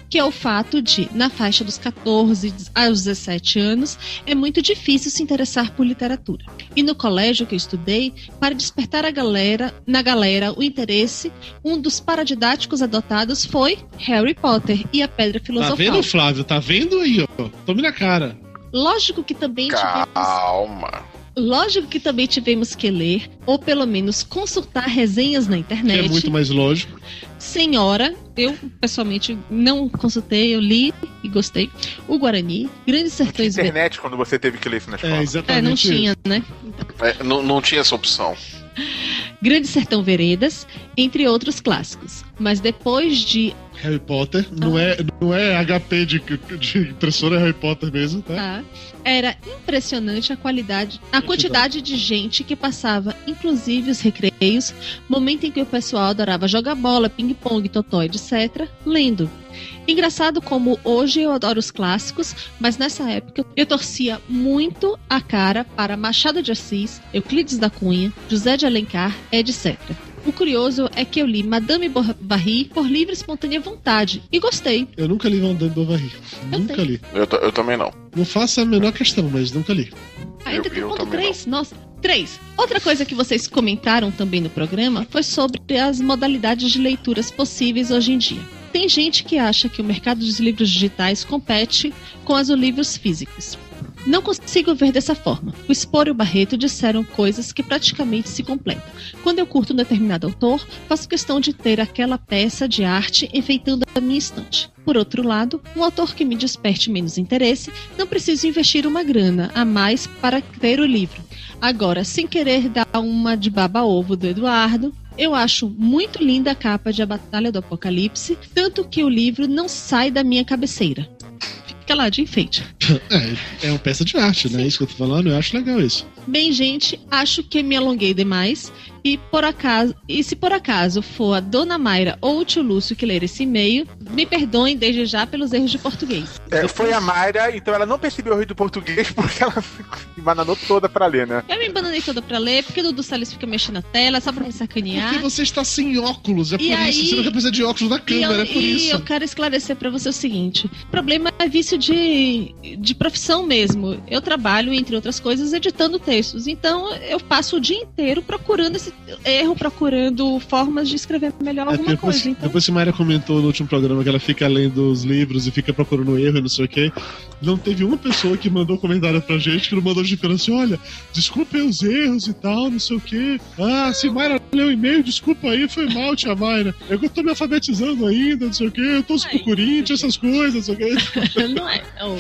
Que é o fato de, na faixa dos 14 aos 17 anos, é muito difícil se interessar por literatura. E no colégio que eu estudei, para despertar a galera, na galera o interesse, um dos paradidáticos adotados foi Harry Potter e a Pedra Tá Filosofal. vendo, Flávio? Tá vendo aí, ó? Tome na cara. Lógico que também tivemos Calma. Lógico que também tivemos que ler, ou pelo menos consultar resenhas na Que internet. é muito mais lógico. Senhora, eu pessoalmente não consultei, eu li e gostei. O Guarani, Grandes Sertões Ver- Internet, quando você teve que ler isso na escola. É, É, exatamente. não isso. tinha, né? É, não, não tinha essa opção. Grande Sertão Veredas, entre outros clássicos. Mas depois de. Harry Potter. Não, é, não é HP de, de impressora, é Harry Potter mesmo, tá? tá, era impressionante a qualidade, a quantidade de gente que passava, inclusive os recreios, momento em que o pessoal adorava jogar bola, ping-pong, totó, etc., lendo. Engraçado como hoje eu adoro os clássicos, mas nessa época eu torcia muito a cara para Machado de Assis, Euclides da Cunha, José de Alencar, etc. O curioso é que eu li Madame Bovary por livre e espontânea vontade e gostei. Eu nunca li Madame Bovary. Eu nunca tenho. li. Eu, eu também não. Não faço a menor questão, mas nunca li. Ainda Eu- tem ponto também 3. Nossa. 3. Outra coisa que vocês comentaram também no programa foi sobre as modalidades de leituras possíveis hoje em dia. Tem gente que acha que o mercado dos livros digitais compete com as dos livros físicos. Não consigo ver dessa forma. O Spor e o Barreto disseram coisas que praticamente se completam. Quando eu curto um determinado autor, faço questão de ter aquela peça de arte enfeitando a minha estante. Por outro lado, um autor que me desperte menos interesse, não preciso investir uma grana a mais para ter o livro. Agora, sem querer dar uma de baba-ovo do Eduardo, eu acho muito linda a capa de A Batalha do Apocalipse, tanto que o livro não sai da minha cabeceira. Fica lá de enfeite. É, é uma peça de arte, né? Isso que eu tô falando, eu acho legal isso. Bem, gente, acho que me alonguei demais. E por acaso, e se por acaso for a Dona Mayra ou o tio Lúcio que ler esse e-mail, me perdoem desde já pelos erros de português. É, foi a Mayra, então ela não percebeu o erro do português porque ela se bananou toda pra ler, né? Eu me embananei toda pra ler, porque o Dudu Salles fica mexendo na tela só pra me sacanear. Porque você está sem óculos, é por E isso. aí- Você nunca precisa de óculos na E câmera, eu, é por e isso. eu quero esclarecer pra você o seguinte: o problema é vício de, de profissão mesmo. Eu trabalho, entre outras coisas, editando textos. Então eu passo o dia inteiro procurando esse erro, procurando formas de escrever melhor É, alguma depois, coisa. Então, depois que Mayra comentou no último programa que ela fica lendo os livros e fica procurando erro e não sei o que, não teve uma pessoa que mandou comentário pra gente que não mandou de assim: olha, desculpa aí os erros e tal, não sei o que. Ah, se Mayra leu o e-mail, desculpa aí, foi mal, tia Mayra. Eu que eu tô me alfabetizando ainda, não sei o que, eu tô pro. Corinthians, essas coisas, não sei o que. não é. Não,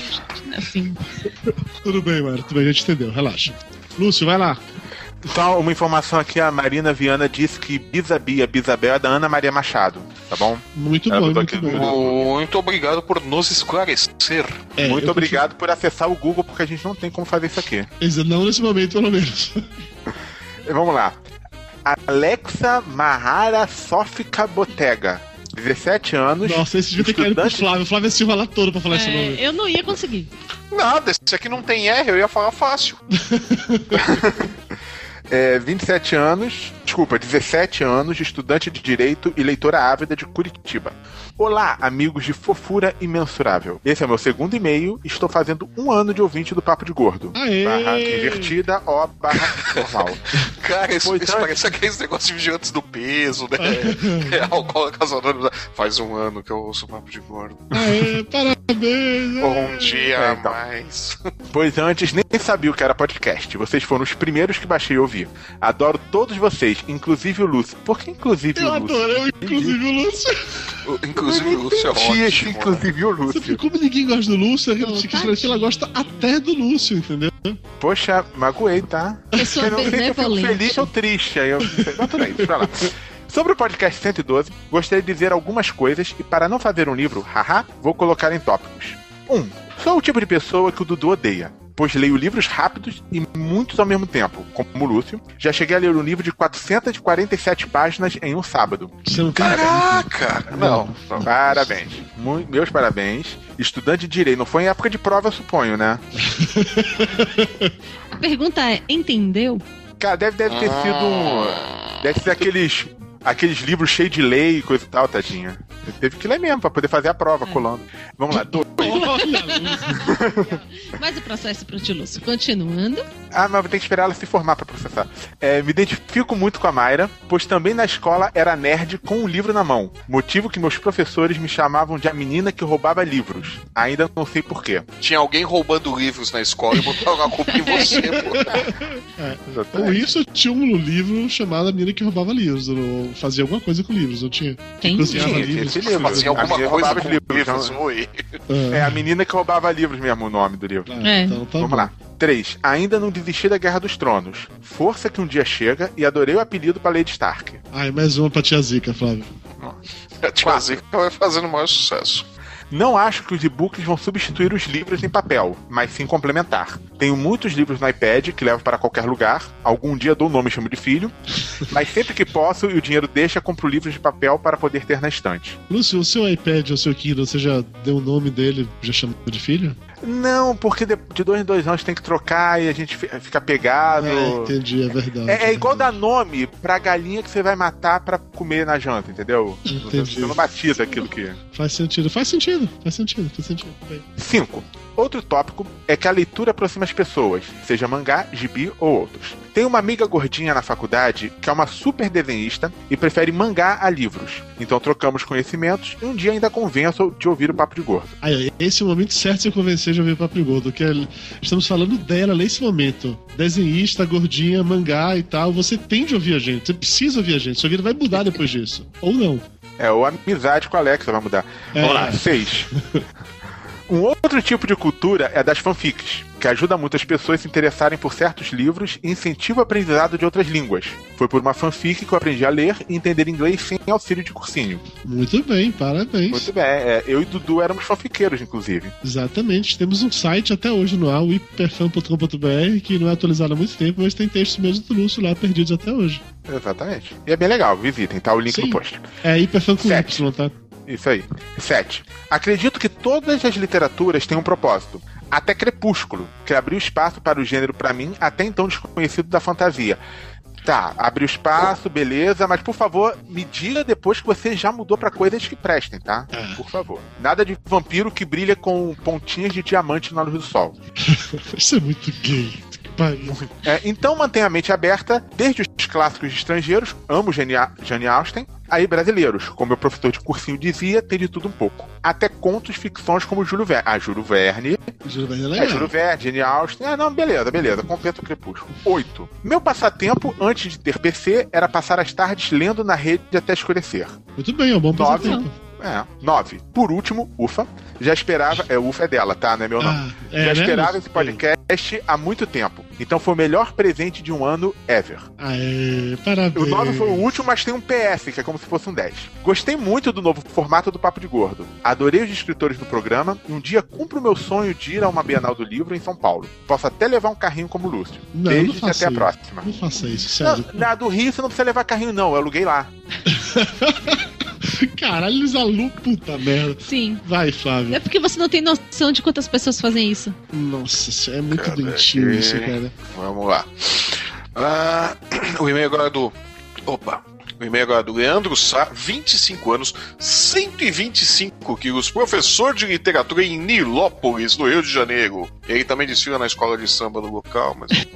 é assim. Tudo bem, Mayra, tudo bem, a gente entendeu, relaxa. Lúcio, vai lá. Então, uma informação aqui, a Marina Viana disse que Bisabia, Bisabel é da Ana Maria Machado, tá bom? Muito Ela bom, muito no- bom. Muito obrigado por nos esclarecer. É, Muito obrigado por acessar o Google, porque a gente não tem como fazer isso aqui. Não nesse momento, pelo menos. Vamos lá. Alexa Mahara Sófica Botega. 17 anos. Nossa, esse devia ter caído pro Flávio. O Flávio se enrolar todo pra falar esse nome. É, eu não ia conseguir. Nada, esse aqui não tem R, eu ia falar fácil. É, 27 anos, desculpa, 17 anos, estudante de Direito e leitora ávida de Curitiba. Olá, amigos de fofura imensurável. Esse é meu segundo e-mail estou fazendo um ano de ouvinte do Papo de Gordo. Aê! Barra invertida, ó, barra normal. Cara, isso, isso é. parece aqueles negócios de vigilantes do peso, né? É, Alcoólicas Anônimas. Faz um ano que eu ouço o papo de gordo. Aê, parabéns! Um dia É, então. mais. Pois antes nem sabia o que era podcast. Vocês foram os primeiros que baixei e ouvi. Adoro todos vocês, inclusive o Lúcio. Por que inclusive Eu o Lúcio? adorei, inclusive, o Lúcio. Inclusive o Lúcio é ótimo. né? inclusive o Você Lúcio. fica, como ninguém gosta do Lúcio, fica esperando que ela gosta até do Lúcio, entendeu? Poxa, magoei, tá? Pessoa Eu não sei se eu feliz ou triste. Aí eu Mas tudo bem, deixa pra lá. Sobre o podcast 112, gostaria de dizer algumas coisas e para não fazer um livro, haha, vou colocar em tópicos. 1. Um, sou o tipo de pessoa que o Dudu odeia, pois leio livros rápidos e muitos ao mesmo tempo, como o Lúcio. Já cheguei a ler um livro de 447 páginas em um sábado. Você não tem. Caraca! Não, não. Parabéns. Mu- meus parabéns. Estudante de direito, não foi em época de prova, eu suponho, né? A pergunta é: entendeu? Cara, deve, deve ter sido. um- Deve ser aqueles. Aqueles livros cheios de lei e coisa e tal, tadinha. Ele teve que ler mesmo pra poder fazer a prova, É. colando. Vamos lá, dois. Mas o processo pro tio Lúcio. Continuando. Ah, mas vou ter que esperar ela se formar pra processar. É, me identifico muito com a Mayra, pois também na escola era nerd com um livro na mão. Motivo que meus professores me chamavam de a menina que roubava livros. Ainda não sei porquê. Tinha alguém roubando livros na escola e botaram a culpa em você, pô. Ou isso, eu tinha um livro chamado A Menina que Roubava Livros. Eu fazia alguma coisa com livros, não tinha? Tem? Cozinhava Tinha, livros. tinha esse livro. Fazia alguma coisa roubava com livros, livros. então- Oi. É a menina que roubava livros mesmo, o nome do livro. É. Então tá Vamos bom. lá. 3. Ainda não desisti da Guerra dos Tronos. Força que um dia chega e adorei o apelido pra Lady Stark. Ai, mais uma pra tia Zica, Flávio. A tia Zica vai fazendo o maior sucesso. Não acho que os e-books vão substituir os livros em papel, mas sim complementar. Tenho muitos livros no iPad que levo para qualquer lugar. Algum dia dou o nome e chamo de filho. Mas sempre que posso e o dinheiro deixa, compro livros de papel para poder ter na estante. Lúcio, o seu iPad ou o seu Kindle, você já deu o nome dele, já chamou de filho? Não, porque de de dois em dois anos tem que trocar e a gente fi- fica pegado. É, entendi, é verdade. É, é igual dar verdade. nome pra galinha que você vai matar pra comer na janta, entendeu? Entendi. Você não batiza aquilo que. Faz sentido, faz sentido, faz sentido, faz sentido. Bem. 5. Outro tópico é que a leitura aproxima as pessoas, seja mangá, gibi ou outros. Tenho uma amiga gordinha na faculdade que é uma super desenhista e prefere mangá a livros. Então trocamos conhecimentos e um dia ainda convenço de ouvir o Papo de Gordo. Aí, esse é o momento certo de você convencer de ouvir o Papo Gordo, que é- estamos falando dela nesse momento. Desenhista, gordinha, mangá e tal. Você tem de ouvir a gente, você precisa ouvir a gente. Sua vida vai mudar depois disso. Ou não. É, ou a amizade com a Alexa vai mudar. Vamos É. lá, 6. Um outro tipo de cultura é a das fanfics, que ajuda muitas pessoas a se interessarem por certos livros e incentiva o aprendizado de outras línguas. Foi por uma fanfic que eu aprendi a ler e entender inglês sem auxílio de cursinho. Muito bem, parabéns. Muito bem, é, eu e Dudu éramos fanfiqueiros, inclusive. Exatamente. Temos um site até hoje no ar, o hiperfan.com.br, que não é atualizado há muito tempo, mas tem textos mesmo do Lúcio lá perdidos até hoje. Exatamente. E é bem legal, visitem, tá o link Sim. no post. É hiperfan com Sete. Y, tá? Isso aí. 7. Acredito que todas as literaturas têm um propósito. Até Crepúsculo, que abriu espaço para o gênero, para mim, até então desconhecido da fantasia. Tá, abriu espaço, beleza, mas por favor, me diga depois que você já mudou pra coisas que prestem, tá? Ah. Por favor. Nada de vampiro que brilha com pontinhas de diamante na luz do sol. Isso é muito gay. É, então mantenha a mente aberta, desde os clássicos estrangeiros, amo Jane, Jane Austen, aí brasileiros, como meu professor de cursinho dizia, tem de tudo um pouco. Até contos, ficções como Júlio Verne. Ah, Júlio Verne. Júlio Verne é É, legal. Júlio Verne, Jane Austen. Ah, não, beleza, beleza. Compensa o crepúsculo. 8. Meu passatempo, antes de ter PC, era passar as tardes lendo na rede até escurecer. Muito bem, é um bom passatempo. É. 9. Por último, ufa. Já esperava. É, ufa é dela, tá? Não é meu não. Ah, é, Já né, esperava esse podcast há muito tempo. Então foi o melhor presente de um ano ever. Aê, parabéns. O 9 foi o último, mas tem um PS, que é como se fosse um 10. Gostei muito do novo formato do Papo de Gordo. Adorei os escritores do programa e um dia cumpro o meu sonho de ir a uma Bienal do Livro em São Paulo. Posso até levar um carrinho como Lúcio. Não, Beijo não e até a isso. próxima. Não faça isso, sério. na do Rio você não precisa levar carrinho, não. Eu aluguei lá. Caralho, eles alugam, puta merda. Sim. Vai, Flávio. É porque você não tem noção de quantas pessoas fazem isso. Nossa, isso é muito Cara, doentio que- isso, cara. Vamos lá. Ah, o e-mail agora é do. Opa! O e-mail agora é do Leandro Sá, 25 anos, 125 quilos, professor de literatura em Nilópolis, no Rio de Janeiro. Ele também desfila na escola de samba do local, mas.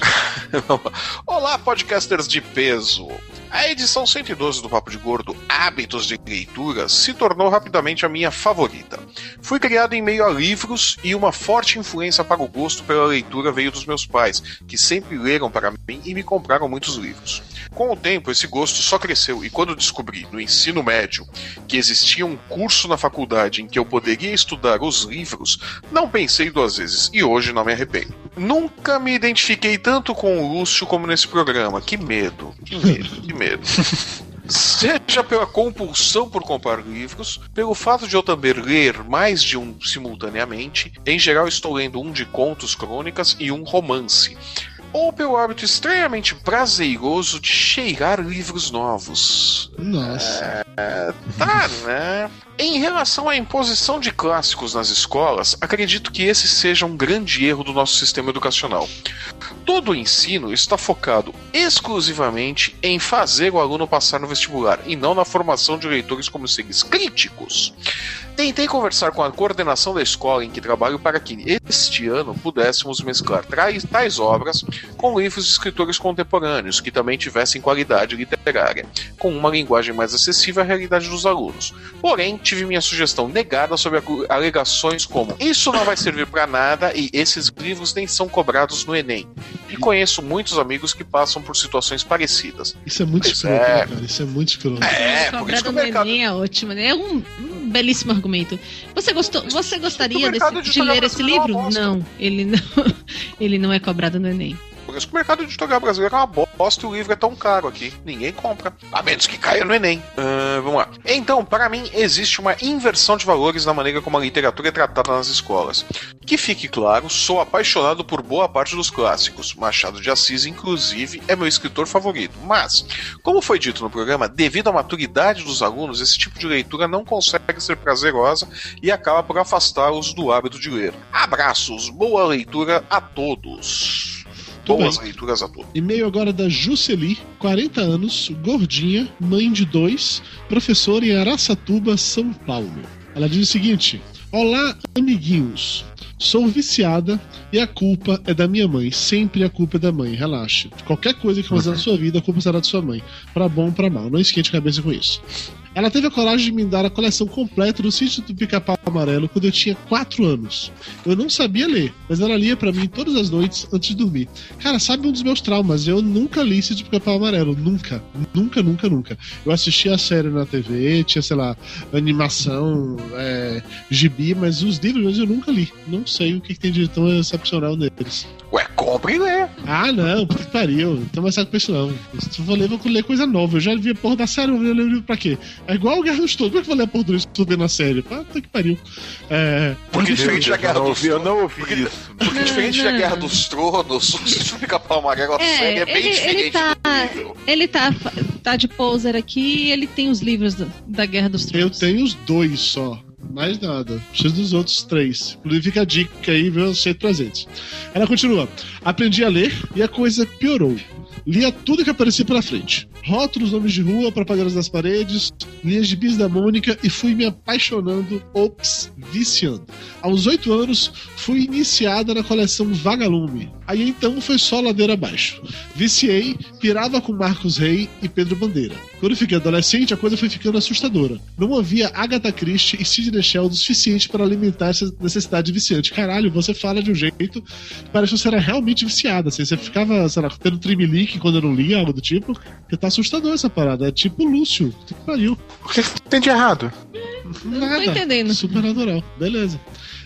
Olá, podcasters de peso. A edição 112 do Papo de Gordo, Hábitos de Leitura, se tornou rapidamente a minha favorita. Fui criado em meio a livros e uma forte influência para o gosto pela leitura veio dos meus pais, que sempre leram para mim e me compraram muitos livros. Com o tempo, esse gosto só cresceu e quando descobri, no ensino médio, que existia um curso na faculdade em que eu poderia estudar os livros, não pensei duas vezes e hoje não me arrependo. Nunca me identifiquei tanto com o Lúcio como nesse programa. Que medo, que medo, que medo. Seja pela compulsão por comprar livros, pelo fato de eu também ler mais de um simultaneamente, em geral estou lendo um de contos, crônicas e um romance, ou pelo hábito estranhamente prazeroso de cheirar livros novos. Nossa. Tá, né? Em relação à imposição de clássicos nas escolas, acredito que esse seja um grande erro do nosso sistema educacional. Todo o ensino está focado exclusivamente em fazer o aluno passar no vestibular e não na formação de leitores como seres críticos. Tentei conversar com a coordenação da escola em que trabalho para que este ano pudéssemos mesclar tais, tais obras com livros de escritores contemporâneos que também tivessem qualidade literária, com uma linguagem mais acessível à realidade dos alunos. Porém, tive minha sugestão negada sobre alegações como isso não vai servir para nada e esses livros nem são cobrados no Enem. E conheço muitos amigos que passam por situações parecidas. Isso é muito escroto, é. né, cara? Isso é muito escroto. É, por isso que o no mercado. Enem é ótima, né? É um belíssimo argumento. Você gostou? Você gostaria desse- de editorial ler esse é livro? Não, ele não, ele não é cobrado no Enem. Por isso que o mercado editorial brasileiro é uma bosta e o livro é tão caro aqui. Ninguém compra. A menos que caia no Enem. Ah, vamos lá. Então, para mim, existe uma inversão de valores na maneira como a literatura é tratada nas escolas. Que fique claro, sou apaixonado por boa parte dos clássicos. Machado de Assis, inclusive, é meu escritor favorito. Mas, como foi dito no programa, devido à maturidade dos alunos, esse tipo de leitura não consegue ser prazerosa e acaba por afastá-los do hábito de ler. Abraços, boa leitura a todos. Boas leituras a todos. E-mail agora da Juceli, 40 anos, gordinha, mãe de dois, professora em Araçatuba, São Paulo. Ela diz o seguinte: Olá, amiguinhos. Sou viciada e a culpa é da minha mãe. Sempre a culpa é da mãe. Relaxe. Qualquer coisa que fazer na sua vida, a culpa será de sua mãe. Pra bom ou pra mal. Não esquente a cabeça com isso. Ela teve a coragem de me dar a coleção completa do Sítio do Pica-Pau Amarelo quando eu tinha 4 anos. Eu não sabia ler, mas ela lia pra mim todas as noites antes de dormir. Cara, sabe um dos meus traumas? Eu nunca li Sítio do Pica-Pau Amarelo. Nunca. Nunca, nunca, nunca. Eu assistia a série na TV, tinha, sei lá, animação, é, gibi, mas os livros eu nunca li. Não sei o que, que tem de tão excepcional neles. Ué, compre e lê. Ah, não, puta que pariu. Não mais saco com isso, não. Se eu vou ler, vou ler coisa nova. Eu já vi a porra da série, eu vou ler o livro pra quê? É igual o Guerra dos Tronos. Como é que eu vou ler a porra do livro se eu ver na série? Ah, Puta que pariu. É, Porque diferente da eu Guerra dos ouvi, eu Tronos. não ouvi Porque, isso. porque Não, diferente da. Guerra dos Tronos, o Pica-Pau Amarelo, a É, série é bem ele- ele diferente tá- do livro. Ele tá, tá de poser aqui e ele tem os livros do- da Guerra dos eu Tronos. tenho os dois só. Mais nada. Preciso dos outros três. Inclusive fica a dica aí, viu? Ser presente. Ela continua. Aprendi a ler e a coisa piorou. Lia tudo que aparecia pela frente. Rótulos, nomes de rua, propagandas das paredes, linhas de bis da Mônica e fui me apaixonando, ops, viciando. Aos oito anos, fui iniciada na coleção Vagalume. Aí então foi só ladeira abaixo. Viciei, pirava com Marcos Rey e Pedro Bandeira. Quando fiquei adolescente, a coisa foi ficando assustadora. Não havia Agatha Christie e Sidney Sheldon o suficiente para alimentar essa necessidade viciante. Caralho, você fala de um jeito que parece que você era realmente viciada. Assim, você ficava, sei lá, tendo trimelique quando eu não lia, algo do tipo. Porque tá assustador essa parada. É tipo Lúcio. Que pariu. O que, que tem de errado? Não tô entendendo. Supernatural. Beleza.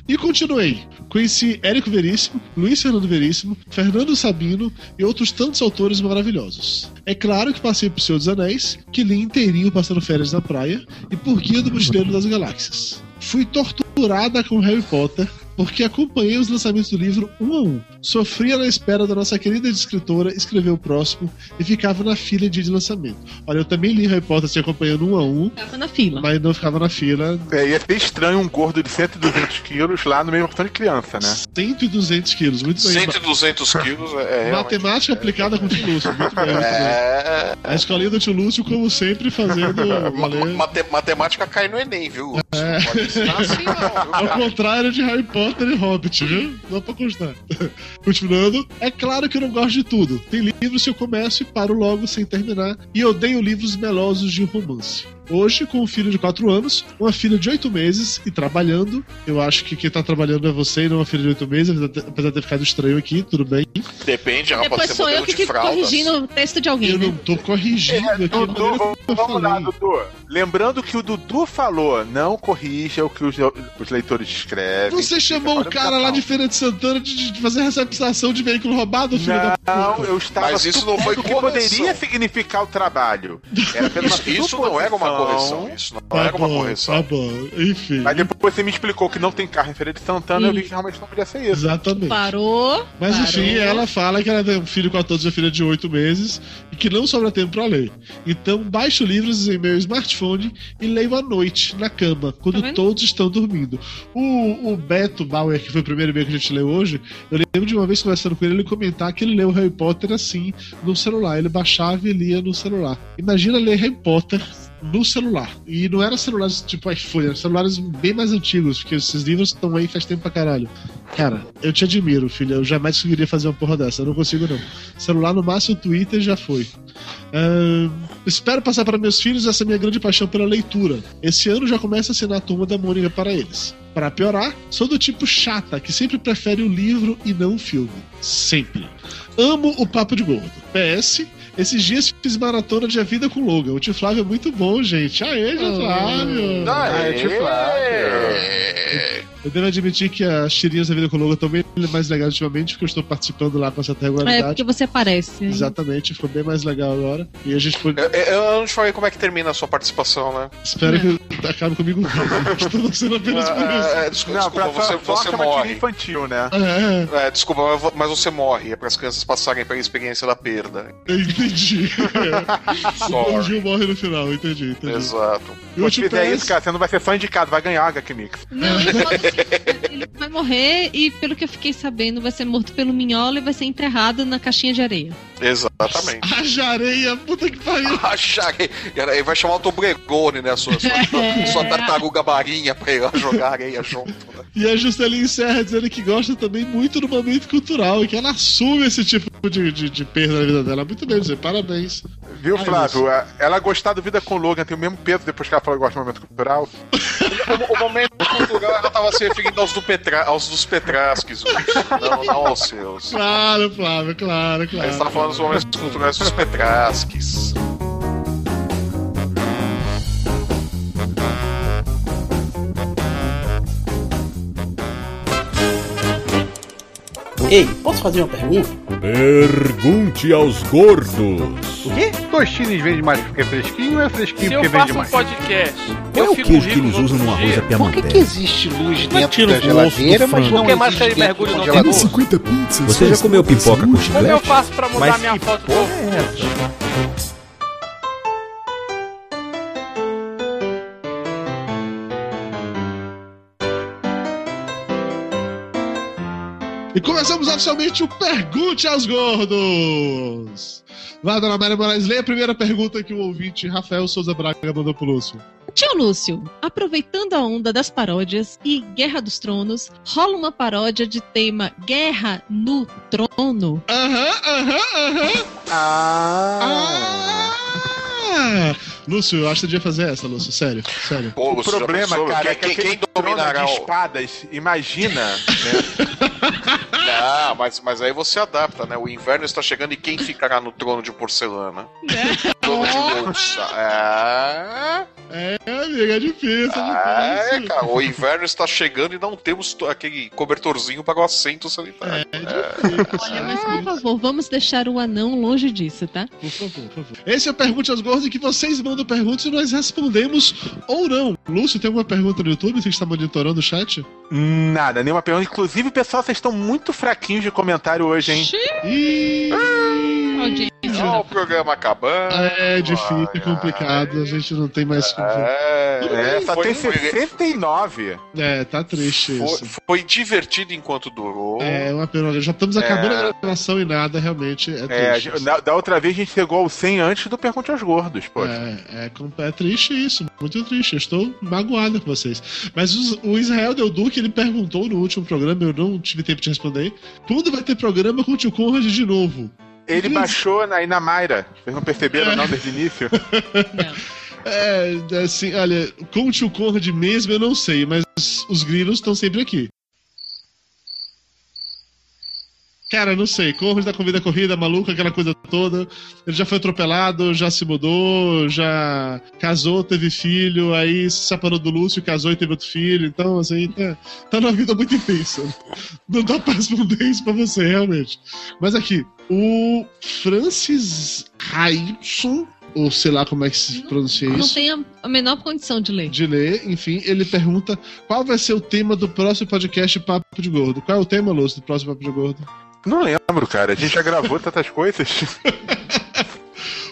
E continuei. Conheci Érico Veríssimo, Luiz Fernando Veríssimo, Fernando Sabino e outros tantos autores maravilhosos. É claro que passei por Senhor dos Anéis, que li inteirinho passando férias na praia, e por Guia do Mochileiro das Galáxias. Fui torturada com Harry Potter, porque acompanhei os lançamentos do livro um a um. Sofria na espera da nossa querida escritora escrever o próximo e ficava na fila de lançamento. Olha, eu também li Harry Potter assim, acompanhando um a um, Tava na fila. mas não ficava na fila. É, ia ser estranho um gordo de 100 e 200 quilos lá no meio de criança, né? 100 e 200 quilos, muito bem. 100 e 200 quilos é, é Matemática aplicada com o Tio Lúcio, muito bem, muito bem. É. A escolinha do Tio Lúcio, como sempre, fazendo mate- matemática cai no Enem, viu? Lúcio? Não pode ensinar assim, não, viu, Ao contrário de Harry Potter e Hobbit, viu? Dá pra constar. Continuando, é claro que eu não gosto de tudo. Tem livros que eu começo e paro logo sem terminar. E odeio livros melosos de romance. Hoje, com um filho de 4 anos, uma filha de 8 meses e trabalhando, eu acho que quem tá trabalhando é você e não uma filha de 8 meses, apesar de- ter ficado estranho aqui, tudo bem. Depende, ela pode Depois ser sou eu que fico fraldas. corrigindo o texto de alguém, Eu né? não tô corrigindo aqui. a maneira Dudu, eu vamos lá. Dudu. Lembrando que o Dudu falou, não corrija o que os, os leitores escrevem. Você chamou o cara lá de Feira de Santana de, de fazer receptação de veículo roubado, filho da Não, puta? eu estava Mas isso não foi supondo que poderia significar o trabalho. Era uma Isso, isso não era uma suposição. correção, isso não Tá era uma bom, correção. tá bom. Enfim. Mas depois você me explicou que não tem carro em Feira de Santana, eu vi que realmente não podia ser isso. Exatamente. Parou. Mas parou. enfim, ela fala que ela tem um filho com 14 e uma filha de 8 meses e que não sobra tempo pra ler. Então, baixo livros em meu smartphone e leio à noite, na cama, quando Tá todos estão dormindo. O, o Beto Bauer, que foi o primeiro e-mail que a gente leu hoje, eu lembro de uma vez conversando com ele, ele comentar que ele leu Harry Potter assim, no celular. Ele baixava e lia no celular. Imagina ler Harry Potter no celular. E não eram celulares tipo iPhone, eram celulares bem mais antigos, porque esses livros estão aí faz tempo pra caralho. Cara, eu te admiro, filha. Eu jamais conseguiria fazer uma porra dessa. Eu não consigo, não. Celular no máximo, Twitter já foi. Ahn, espero passar para meus filhos essa minha grande paixão pela leitura. Esse ano já começa a assinar a turma da Mônica para eles. Para piorar, sou do tipo chata, que sempre prefere o livro e não o filme. Sempre. Amo o papo de gordo. PS, esses dias fiz maratona de A Vida com Logan. O tio Flávio é muito bom, gente. Aê, tio Flávio! Aê. tio Eu devo admitir que as tirinhas da Vida com Logan estão bem mais legais ultimamente, porque eu estou participando lá com essa É, regularidade. porque você aparece. Exatamente, ficou bem mais legal agora. E a gente pode. Eu, eu- eu não te falei como é que termina a sua participação, né? Espero que acabe comigo não. Estou torcendo apenas por isso. Ah, é, desculpa, Não, pra desculpa, você, só, você tira morre. infantil, né? É, É, desculpa, mas vo- mas você morre. É para as crianças passarem pela experiência da perda. eu entendi. O Sorry. Gil morre no final, entendi, entendi. Exato. E o último PS, isso, cara, você não vai ser só indicado, vai ganhar a HQ Mix. Não, ele, vai morrer e, pelo que eu fiquei sabendo, vai ser morto pelo Minhola e vai ser enterrado na caixinha de areia. Exatamente. Haja areia, puta que pariu. Acharei. Ele vai chamar o Tobregone, né? Sua, sua, sua tartaruga marinha pra ir lá jogar areia junto. Né? E a Juscelina encerra dizendo que gosta também muito do momento cultural e que ela assume esse tipo de, de, de perda na vida dela. Muito bem, dizer, parabéns. Viu, Ai, Flávio? A- Ela gostar do Vida com Logan tem o mesmo peso depois que ela falou que gosta do momento cultural. O, o momento cultural ela tava se referindo aos, do Petra, aos dos Petrasques, não, não aos seus. Claro, Flávio, claro, claro. você tava falando dos momentos culturais dos Petrasques. Ei, posso fazer uma pergunta? Pergunte aos gordos. O quê? Tostines vende mais porque é fresquinho ou é fresquinho Se eu porque vende faço um mais? podcast, Qual é eu o fico queijo que rico no usam no arroz dia? à Por que, que existe luz Mas dentro da geladeira, mas não que mais que existe dentro do no congelador? arroz? 50 pizzas. Você já comeu pipoca com Como eu chiclete? faço pra mudar Mas minha foto? é começamos oficialmente o Pergunte aos Gordos. Vai, dona Maria Moraes, leia a primeira pergunta que o ouvinte Rafael Souza Braga mandou pro Lúcio. Tio Lúcio, aproveitando a onda das paródias e Guerra dos Tronos, rola uma paródia de tema Guerra no Trono? Aham, aham, aham. Ah! Ah! Lúcio, eu acho que você devia fazer essa, Lúcio. Sério, sério. Pô, O Lúcio, problema, cara, é que quem, trono dominará de espadas, imagina, né? Não, mas, mas aí você adapta, né? O inverno está chegando e quem ficará no trono de porcelana? Trono de louça. É... É, amigo, é difícil, é É, difícil. cara, o inverno está chegando e não temos aquele cobertorzinho para o assento sanitário. É difícil. Olha, mas por favor, vamos deixar o anão longe disso, tá? Por favor, por favor. Esse é o Pergunte aos Gordos em que vocês mandam perguntas e nós respondemos ou não. Lúcio, tem alguma pergunta no YouTube? Você está monitorando o chat? Nada, nenhuma pergunta. Inclusive, pessoal, vocês estão muito fraquinhos de comentário hoje, hein? Ih, Audiência. Ó, o programa acabando. é difícil, é complicado. A gente não tem mais. É, só foi, tem foi- 69. É, tá triste foi- isso. foi divertido enquanto durou. É, uma pena. Já estamos acabando É. a gravação e nada, realmente. É É, triste. gente- da, da outra vez a gente chegou ao 100 antes do Pergunte aos Gordos, pô. É, é, é triste isso, muito triste. Eu estou magoado com vocês. Mas os- o Israel Del Duque, ele perguntou no último programa, eu não tive tempo de responder. Quando vai ter programa com o tio Conrad de novo? Ele Mas- baixou na, aí na Mayra. Vocês não perceberam, não, desde o início? É, assim, olha, com o Conrad mesmo eu não sei, mas os grilos estão sempre aqui. Cara, não sei. Conrad da Convida Corrida, maluco, aquela coisa toda. Ele já foi atropelado, já se mudou, já casou, teve filho, aí se separou do Lúcio, casou e teve outro filho. Então, assim, tá, tá numa vida muito intensa. Não dá pra responder isso pra você, realmente. Mas aqui, o Francis Raidson, ou sei lá como é que se pronuncia Não isso tem a, a menor condição de ler. de ler, enfim, ele pergunta qual vai ser o tema do próximo podcast Papo de Gordo. Qual é o tema, Lúcio, do próximo Papo de Gordo? Não lembro, cara. A gente já gravou tantas coisas.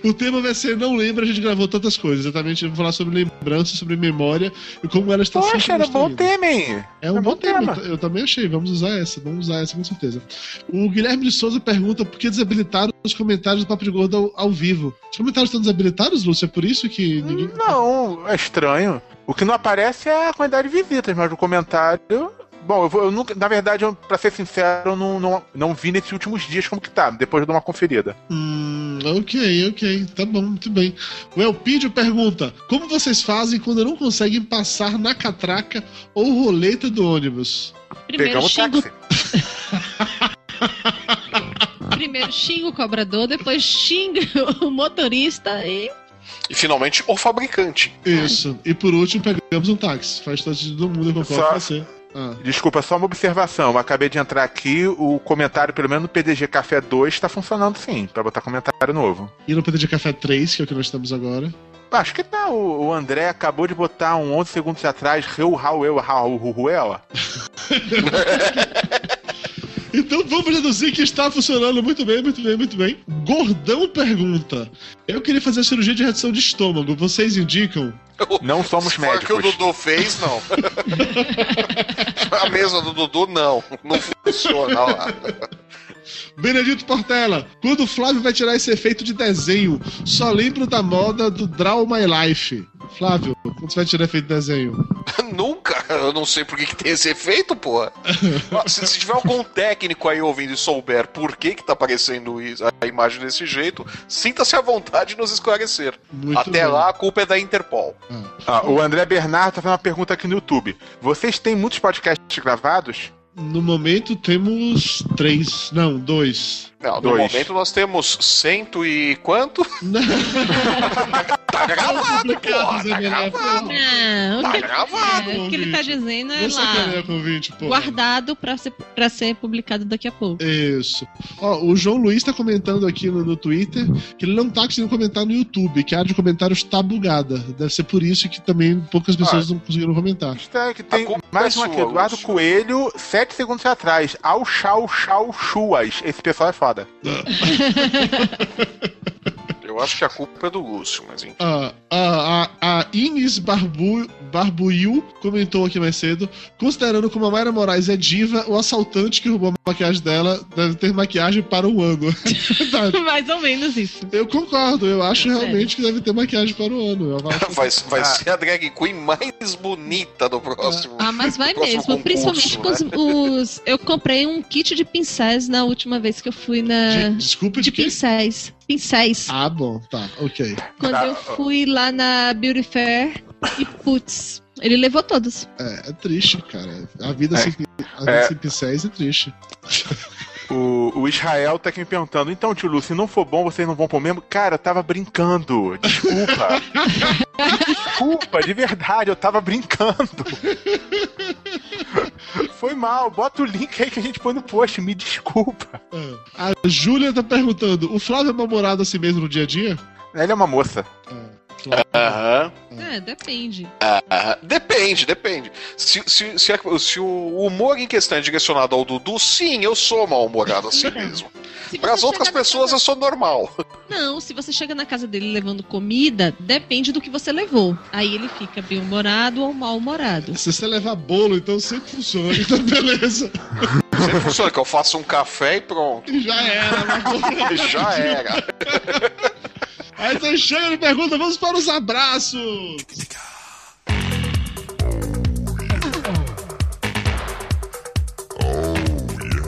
O tema vai ser Não Lembra, a gente gravou tantas coisas. Exatamente, vamos falar sobre lembrança, sobre memória e como ela está Poxa, sempre era bom tema, hein? É um É bom bom tema. tema. Eu também achei. Vamos usar essa. Vamos usar essa com certeza. O Guilherme de Souza pergunta por que desabilitaram os comentários do Papo de Gordo ao, ao vivo. Os comentários estão desabilitados, Lúcio? É por isso que ninguém. Não, é estranho. O que não aparece é a quantidade de visitas, mas o comentário. Bom, eu, vou, eu nunca. Na verdade, eu, pra ser sincero, eu não, não, não vi nesses últimos dias como que tá. Depois eu dou uma conferida. Hum, ok, ok. Tá bom, muito bem. O Elpidio pergunta: Como vocês fazem quando não conseguem passar na catraca ou roleta do ônibus? Primeiro Pegamos xingo, táxi. primeiro xinga o cobrador, depois xinga o motorista e. E finalmente o fabricante. Isso. E por último, pegamos um táxi. Faz todo sentido do mundo, eu concordo Só- com você. Ah, Desculpa, só uma observação. Eu acabei de entrar aqui, o comentário, pelo menos no PDG Café 2, tá funcionando sim, pra botar comentário novo. E no PDG Café 3, que é o que nós estamos agora. Acho que tá. O, o André acabou de botar um 11 segundos atrás, Reu Rauel Rauela. Então vamos deduzir que está funcionando muito bem, muito bem, muito bem. Gordão pergunta: Eu queria fazer cirurgia de redução de estômago. Vocês indicam? Não somos Se for o que o médicos. Dudu fez, não. A mesa do Dudu, não. Não funciona lá. Benedito Portela, quando o Flávio vai tirar esse efeito de desenho, só lembro da moda do Draw My Life. Flávio, quando você vai tirar efeito de desenho? Nunca. Eu não sei por que, que tem esse efeito, porra. Se, se tiver algum técnico aí ouvindo e souber por que, que tá aparecendo isso- a imagem desse jeito, sinta-se à vontade de nos esclarecer. Muito Até bem. lá, a culpa é da Interpol. Ah, o André Bernardo tá fazendo uma pergunta aqui no YouTube. Vocês têm muitos podcasts gravados? No momento temos três, não, dois. Não, no Dois. momento nós temos cento e quanto? tá gravado, porra, tá gravado. Não, o Tá que, gravado, é, o que ele tá dizendo é sacaneia lá. convite, pô. Guardado pra ser, pra ser publicado daqui a pouco. Isso. Ó, o João Luiz tá comentando aqui no, no Twitter que ele não tá conseguindo comentar no YouTube, que a área de comentários tá bugada. Deve ser por isso que também poucas pessoas não conseguiram comentar. Tem, que tem mais é um aqui, Eduardo. Coelho, sete segundos atrás. Ao chau chau chuas. Esse pessoal é foda espada. Eu acho que a culpa é do Lúcio, mas enfim. Ah, a, a, a Ines Barbu, Barbuil comentou aqui mais cedo: considerando como a Mayra Moraes é diva, o assaltante que roubou a maquiagem dela deve ter maquiagem para um ano. Verdade. Mais ou menos isso. Eu concordo, eu acho realmente que deve ter maquiagem para o ano. Vai, vai Ah. ser a drag queen mais bonita do próximo. Ah, mas vai mesmo. concurso, Principalmente com os, né? os- Eu comprei um kit de pincéis na última vez que eu fui na. De- desculpa de de pincéis. Pincéis. Ah, bom, tá, ok. Quando Tá. eu fui lá na Beauty Fair e putz, ele levou todos. É, é triste, cara. A vida, É. sem, a vida É. sem pincéis é triste. O, o Israel tá aqui me perguntando, então, tio Lu, se não for bom, vocês não vão pôr mesmo? Cara, eu tava brincando. Desculpa. desculpa, de verdade, eu tava brincando. Foi mal, bota o link aí que a gente põe no post, me desculpa. A Júlia tá perguntando: o Flávio é mal-humorado assim mesmo no dia a dia? Ele é uma moça. Aham. É, depende. Ah, depende, depende. Se, se, se, a- se o humor em questão é direcionado ao Dudu, sim, eu sou mal-humorado assim mesmo. Se Para as você outras pessoas eu sou normal. Não, se você chega na casa dele levando comida, depende do que você levou. Aí ele fica bem-humorado ou mal-humorado. Se você levar bolo, então sempre funciona. Então, beleza. Sempre funciona que eu faço um café e pronto. E já era, mas... Já era. Aí então chega e pergunta, vamos para os abraços.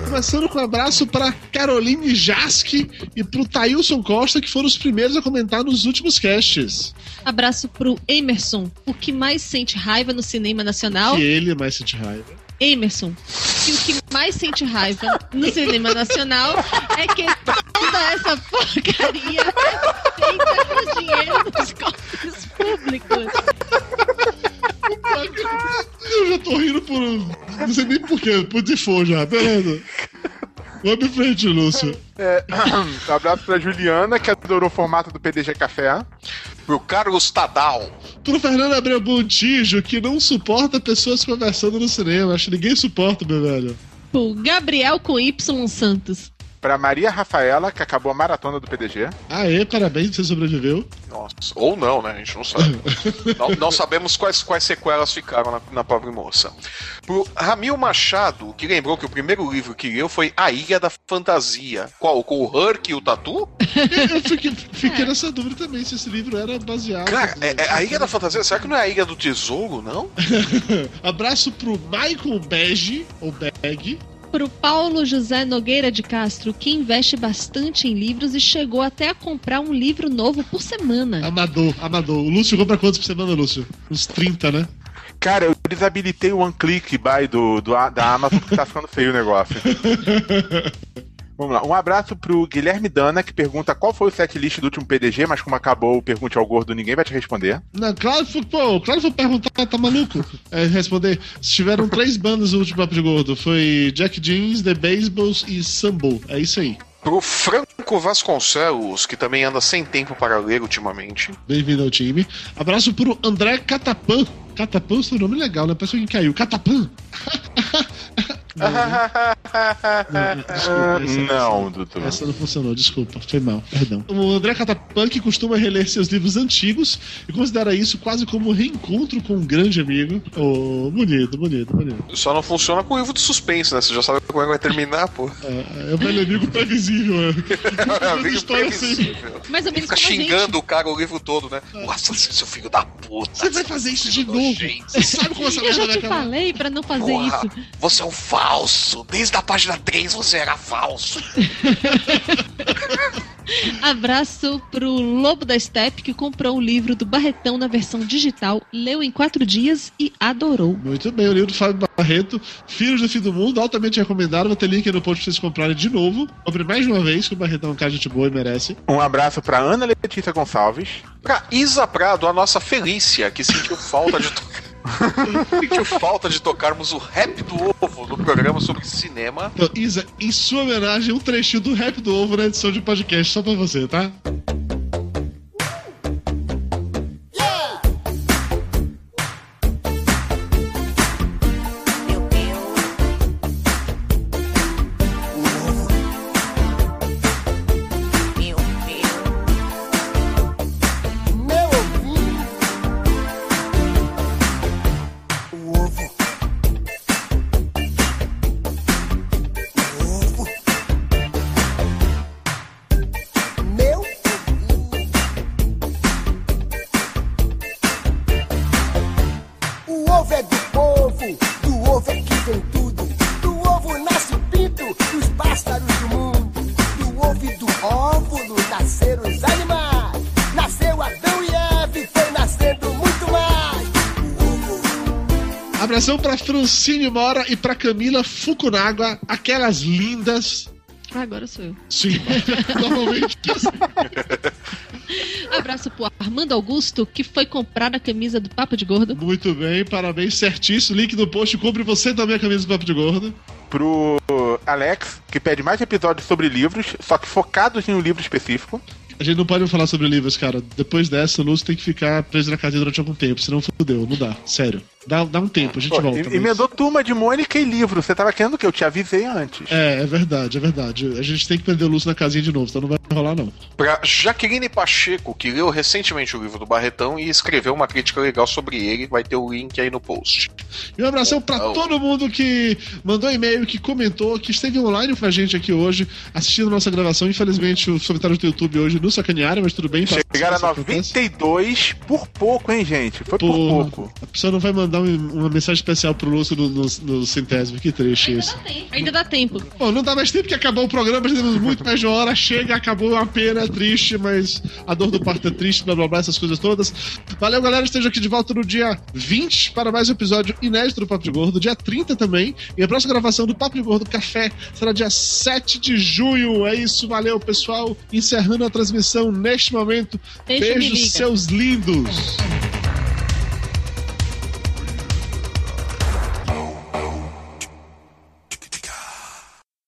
Começando com um abraço para Caroline Jaski e pro Thailson Costa, que foram os primeiros a comentar nos últimos casts. Abraço pro Emerson, o que mais sente raiva no cinema nacional. Que ele mais sente raiva. Emerson, que o que mais sente raiva no cinema nacional é que toda essa porcaria é feita com dinheiro dos públicos. Eu já tô rindo por. Não sei nem porquê, por default já, beleza. Vamos em frente, Lúcio. É, um abraço pra Juliana, que adorou o formato do PDG Café. Pro Carlos Tadal. Pro Fernando Abreu Bontijo, que não suporta pessoas conversando no cinema. Acho que ninguém suporta, meu velho. O Gabriel com Y Santos. Pra Maria Rafaela, que acabou a maratona do PDG. Aê, parabéns, você sobreviveu. Nossa, ou não, né? A gente não sabe. não, não sabemos quais, quais sequelas ficaram na, na pobre moça. Pro Ramil Machado, que lembrou que o primeiro livro que leu foi A Ilha da Fantasia. Qual? Com o Herc e o Tatu? Eu fiquei, fiquei nessa dúvida também, se esse livro era baseado. Cara, é, é a Ilha da Fantasia, será que não é a Ilha do Tesouro, não? Abraço pro Michael Bege, ou Beg. Pro Paulo José Nogueira de Castro, que investe bastante em livros e chegou até a comprar um livro novo por semana. Amador, amador. O Lúcio compra quantos por semana, Lúcio? Uns 30, né? Cara, eu desabilitei o One Click Buy do, do, da Amazon porque tá ficando feio o negócio. Vamos lá. Um abraço pro Guilherme Dana, que pergunta qual foi o setlist do último PDG, mas como acabou o Pergunte ao Gordo, ninguém vai te responder. Não, claro, que- pô, claro que vou perguntar, tá maluco? É, responder. Tiveram três bandas no último Papo de Gordo. Foi Jack Jeans, The Baseballs e Sambo. É isso aí. Pro Franco Vasconcelos, que também anda sem tempo para ler ultimamente. Bem-vindo ao time. Abraço pro André Catapan. Catapan, seu nome é legal, né? Parece que caiu. Catapan. Não? Desculpa, essa- não, Dudu. Essa não funcionou, desculpa, foi mal, perdão. O André Catapan que costuma reler seus livros antigos e considera isso quase como um reencontro com um grande amigo. Oh, bonito, bonito, bonito. Só não funciona com o livro de suspense, né? Você já sabe como é que vai terminar, pô. É, é o velho amigo previsível, né? É livro história assim. previsível. Mais ou Ele menos fica xingando o cara o livro todo, né? Nossa, seu filho da puta. Você vai fazer isso de novo? Você sabe como essa Eu merda já vai te acabar? falei pra não fazer Porra, isso. Você é um falso. Desde a página 3 você era falso. Abraço pro Lobo da Steppe, que comprou o livro do Barretão na versão digital, leu em quatro dias e adorou. Muito bem, o livro do Fábio Barreto, Filhos do Fim do Mundo, altamente recomendado. Vou ter link aí no post pra vocês comprarem de novo. Compre mais uma vez, que o Barretão é um cara de gente boa e merece. Um abraço pra Ana Letícia Gonçalves. Pra Isa Prado, a nossa Felícia, que sentiu falta de tocar. sentiu falta de tocarmos o rap do ovo no programa sobre cinema. Então, Isa, em sua homenagem, um trechinho do rap do ovo na edição de podcast, só pra você, tá? Nasceram os animais. Nasceu Adão e Eva e foi nascendo muito mais. Abração pra Francine Mora e pra Camila Fukunaga, aquelas lindas. Agora sou eu. Sim, normalmente. Abraço pro Armando Augusto, que foi comprar a camisa do Papo de Gordo. Muito bem, parabéns, certíssimo. Link no post, compre você também a camisa do Papo de Gordo. Pro Alex, que pede mais episódios sobre livros, só que focados em um livro específico. A gente não pode falar sobre livros, cara. Depois dessa, o Lúcio tem que ficar preso na cadeia durante algum tempo, senão fudeu, não dá. Sério. Dá, dá um tempo, a gente Pô, volta. e- mas- Emendou turma de Mônica e livro. Você tava querendo que eu te avisei antes. É, é verdade, é verdade. A gente tem que prender o Lúcio na casinha de novo, então não vai rolar, não. Pra Jaqueline Pacheco, que leu recentemente o livro do Barretão e escreveu uma crítica legal sobre ele, vai ter o link aí no post. E um abração pra todo mundo que mandou e-mail, que comentou, que esteve online com a gente aqui hoje, assistindo nossa gravação. Infelizmente, os comentários do YouTube hoje nos sacanearam, mas tudo bem. Chegaram a isso acontece. 92 por pouco, hein, gente? Foi por Porra, pouco. A pessoa não vai mandar um- uma mensagem especial pro Lúcio no, no, no centésimo. Que triste isso. Ainda dá tempo. Bom, não dá mais tempo que acabou o programa, já temos muito mais de uma hora. Chega, acabou, é uma pena, é triste, mas a dor do parto é triste, blá blá blá, essas coisas todas. Valeu, galera. Esteja aqui de volta no dia 20 para mais um episódio inédito do Papo de Gordo, dia 30 também. E a próxima gravação do Papo de Gordo Café será dia 7 de junho. É isso, valeu, pessoal. Encerrando a transmissão neste momento. Beijo, me Beijos, liga. seus lindos.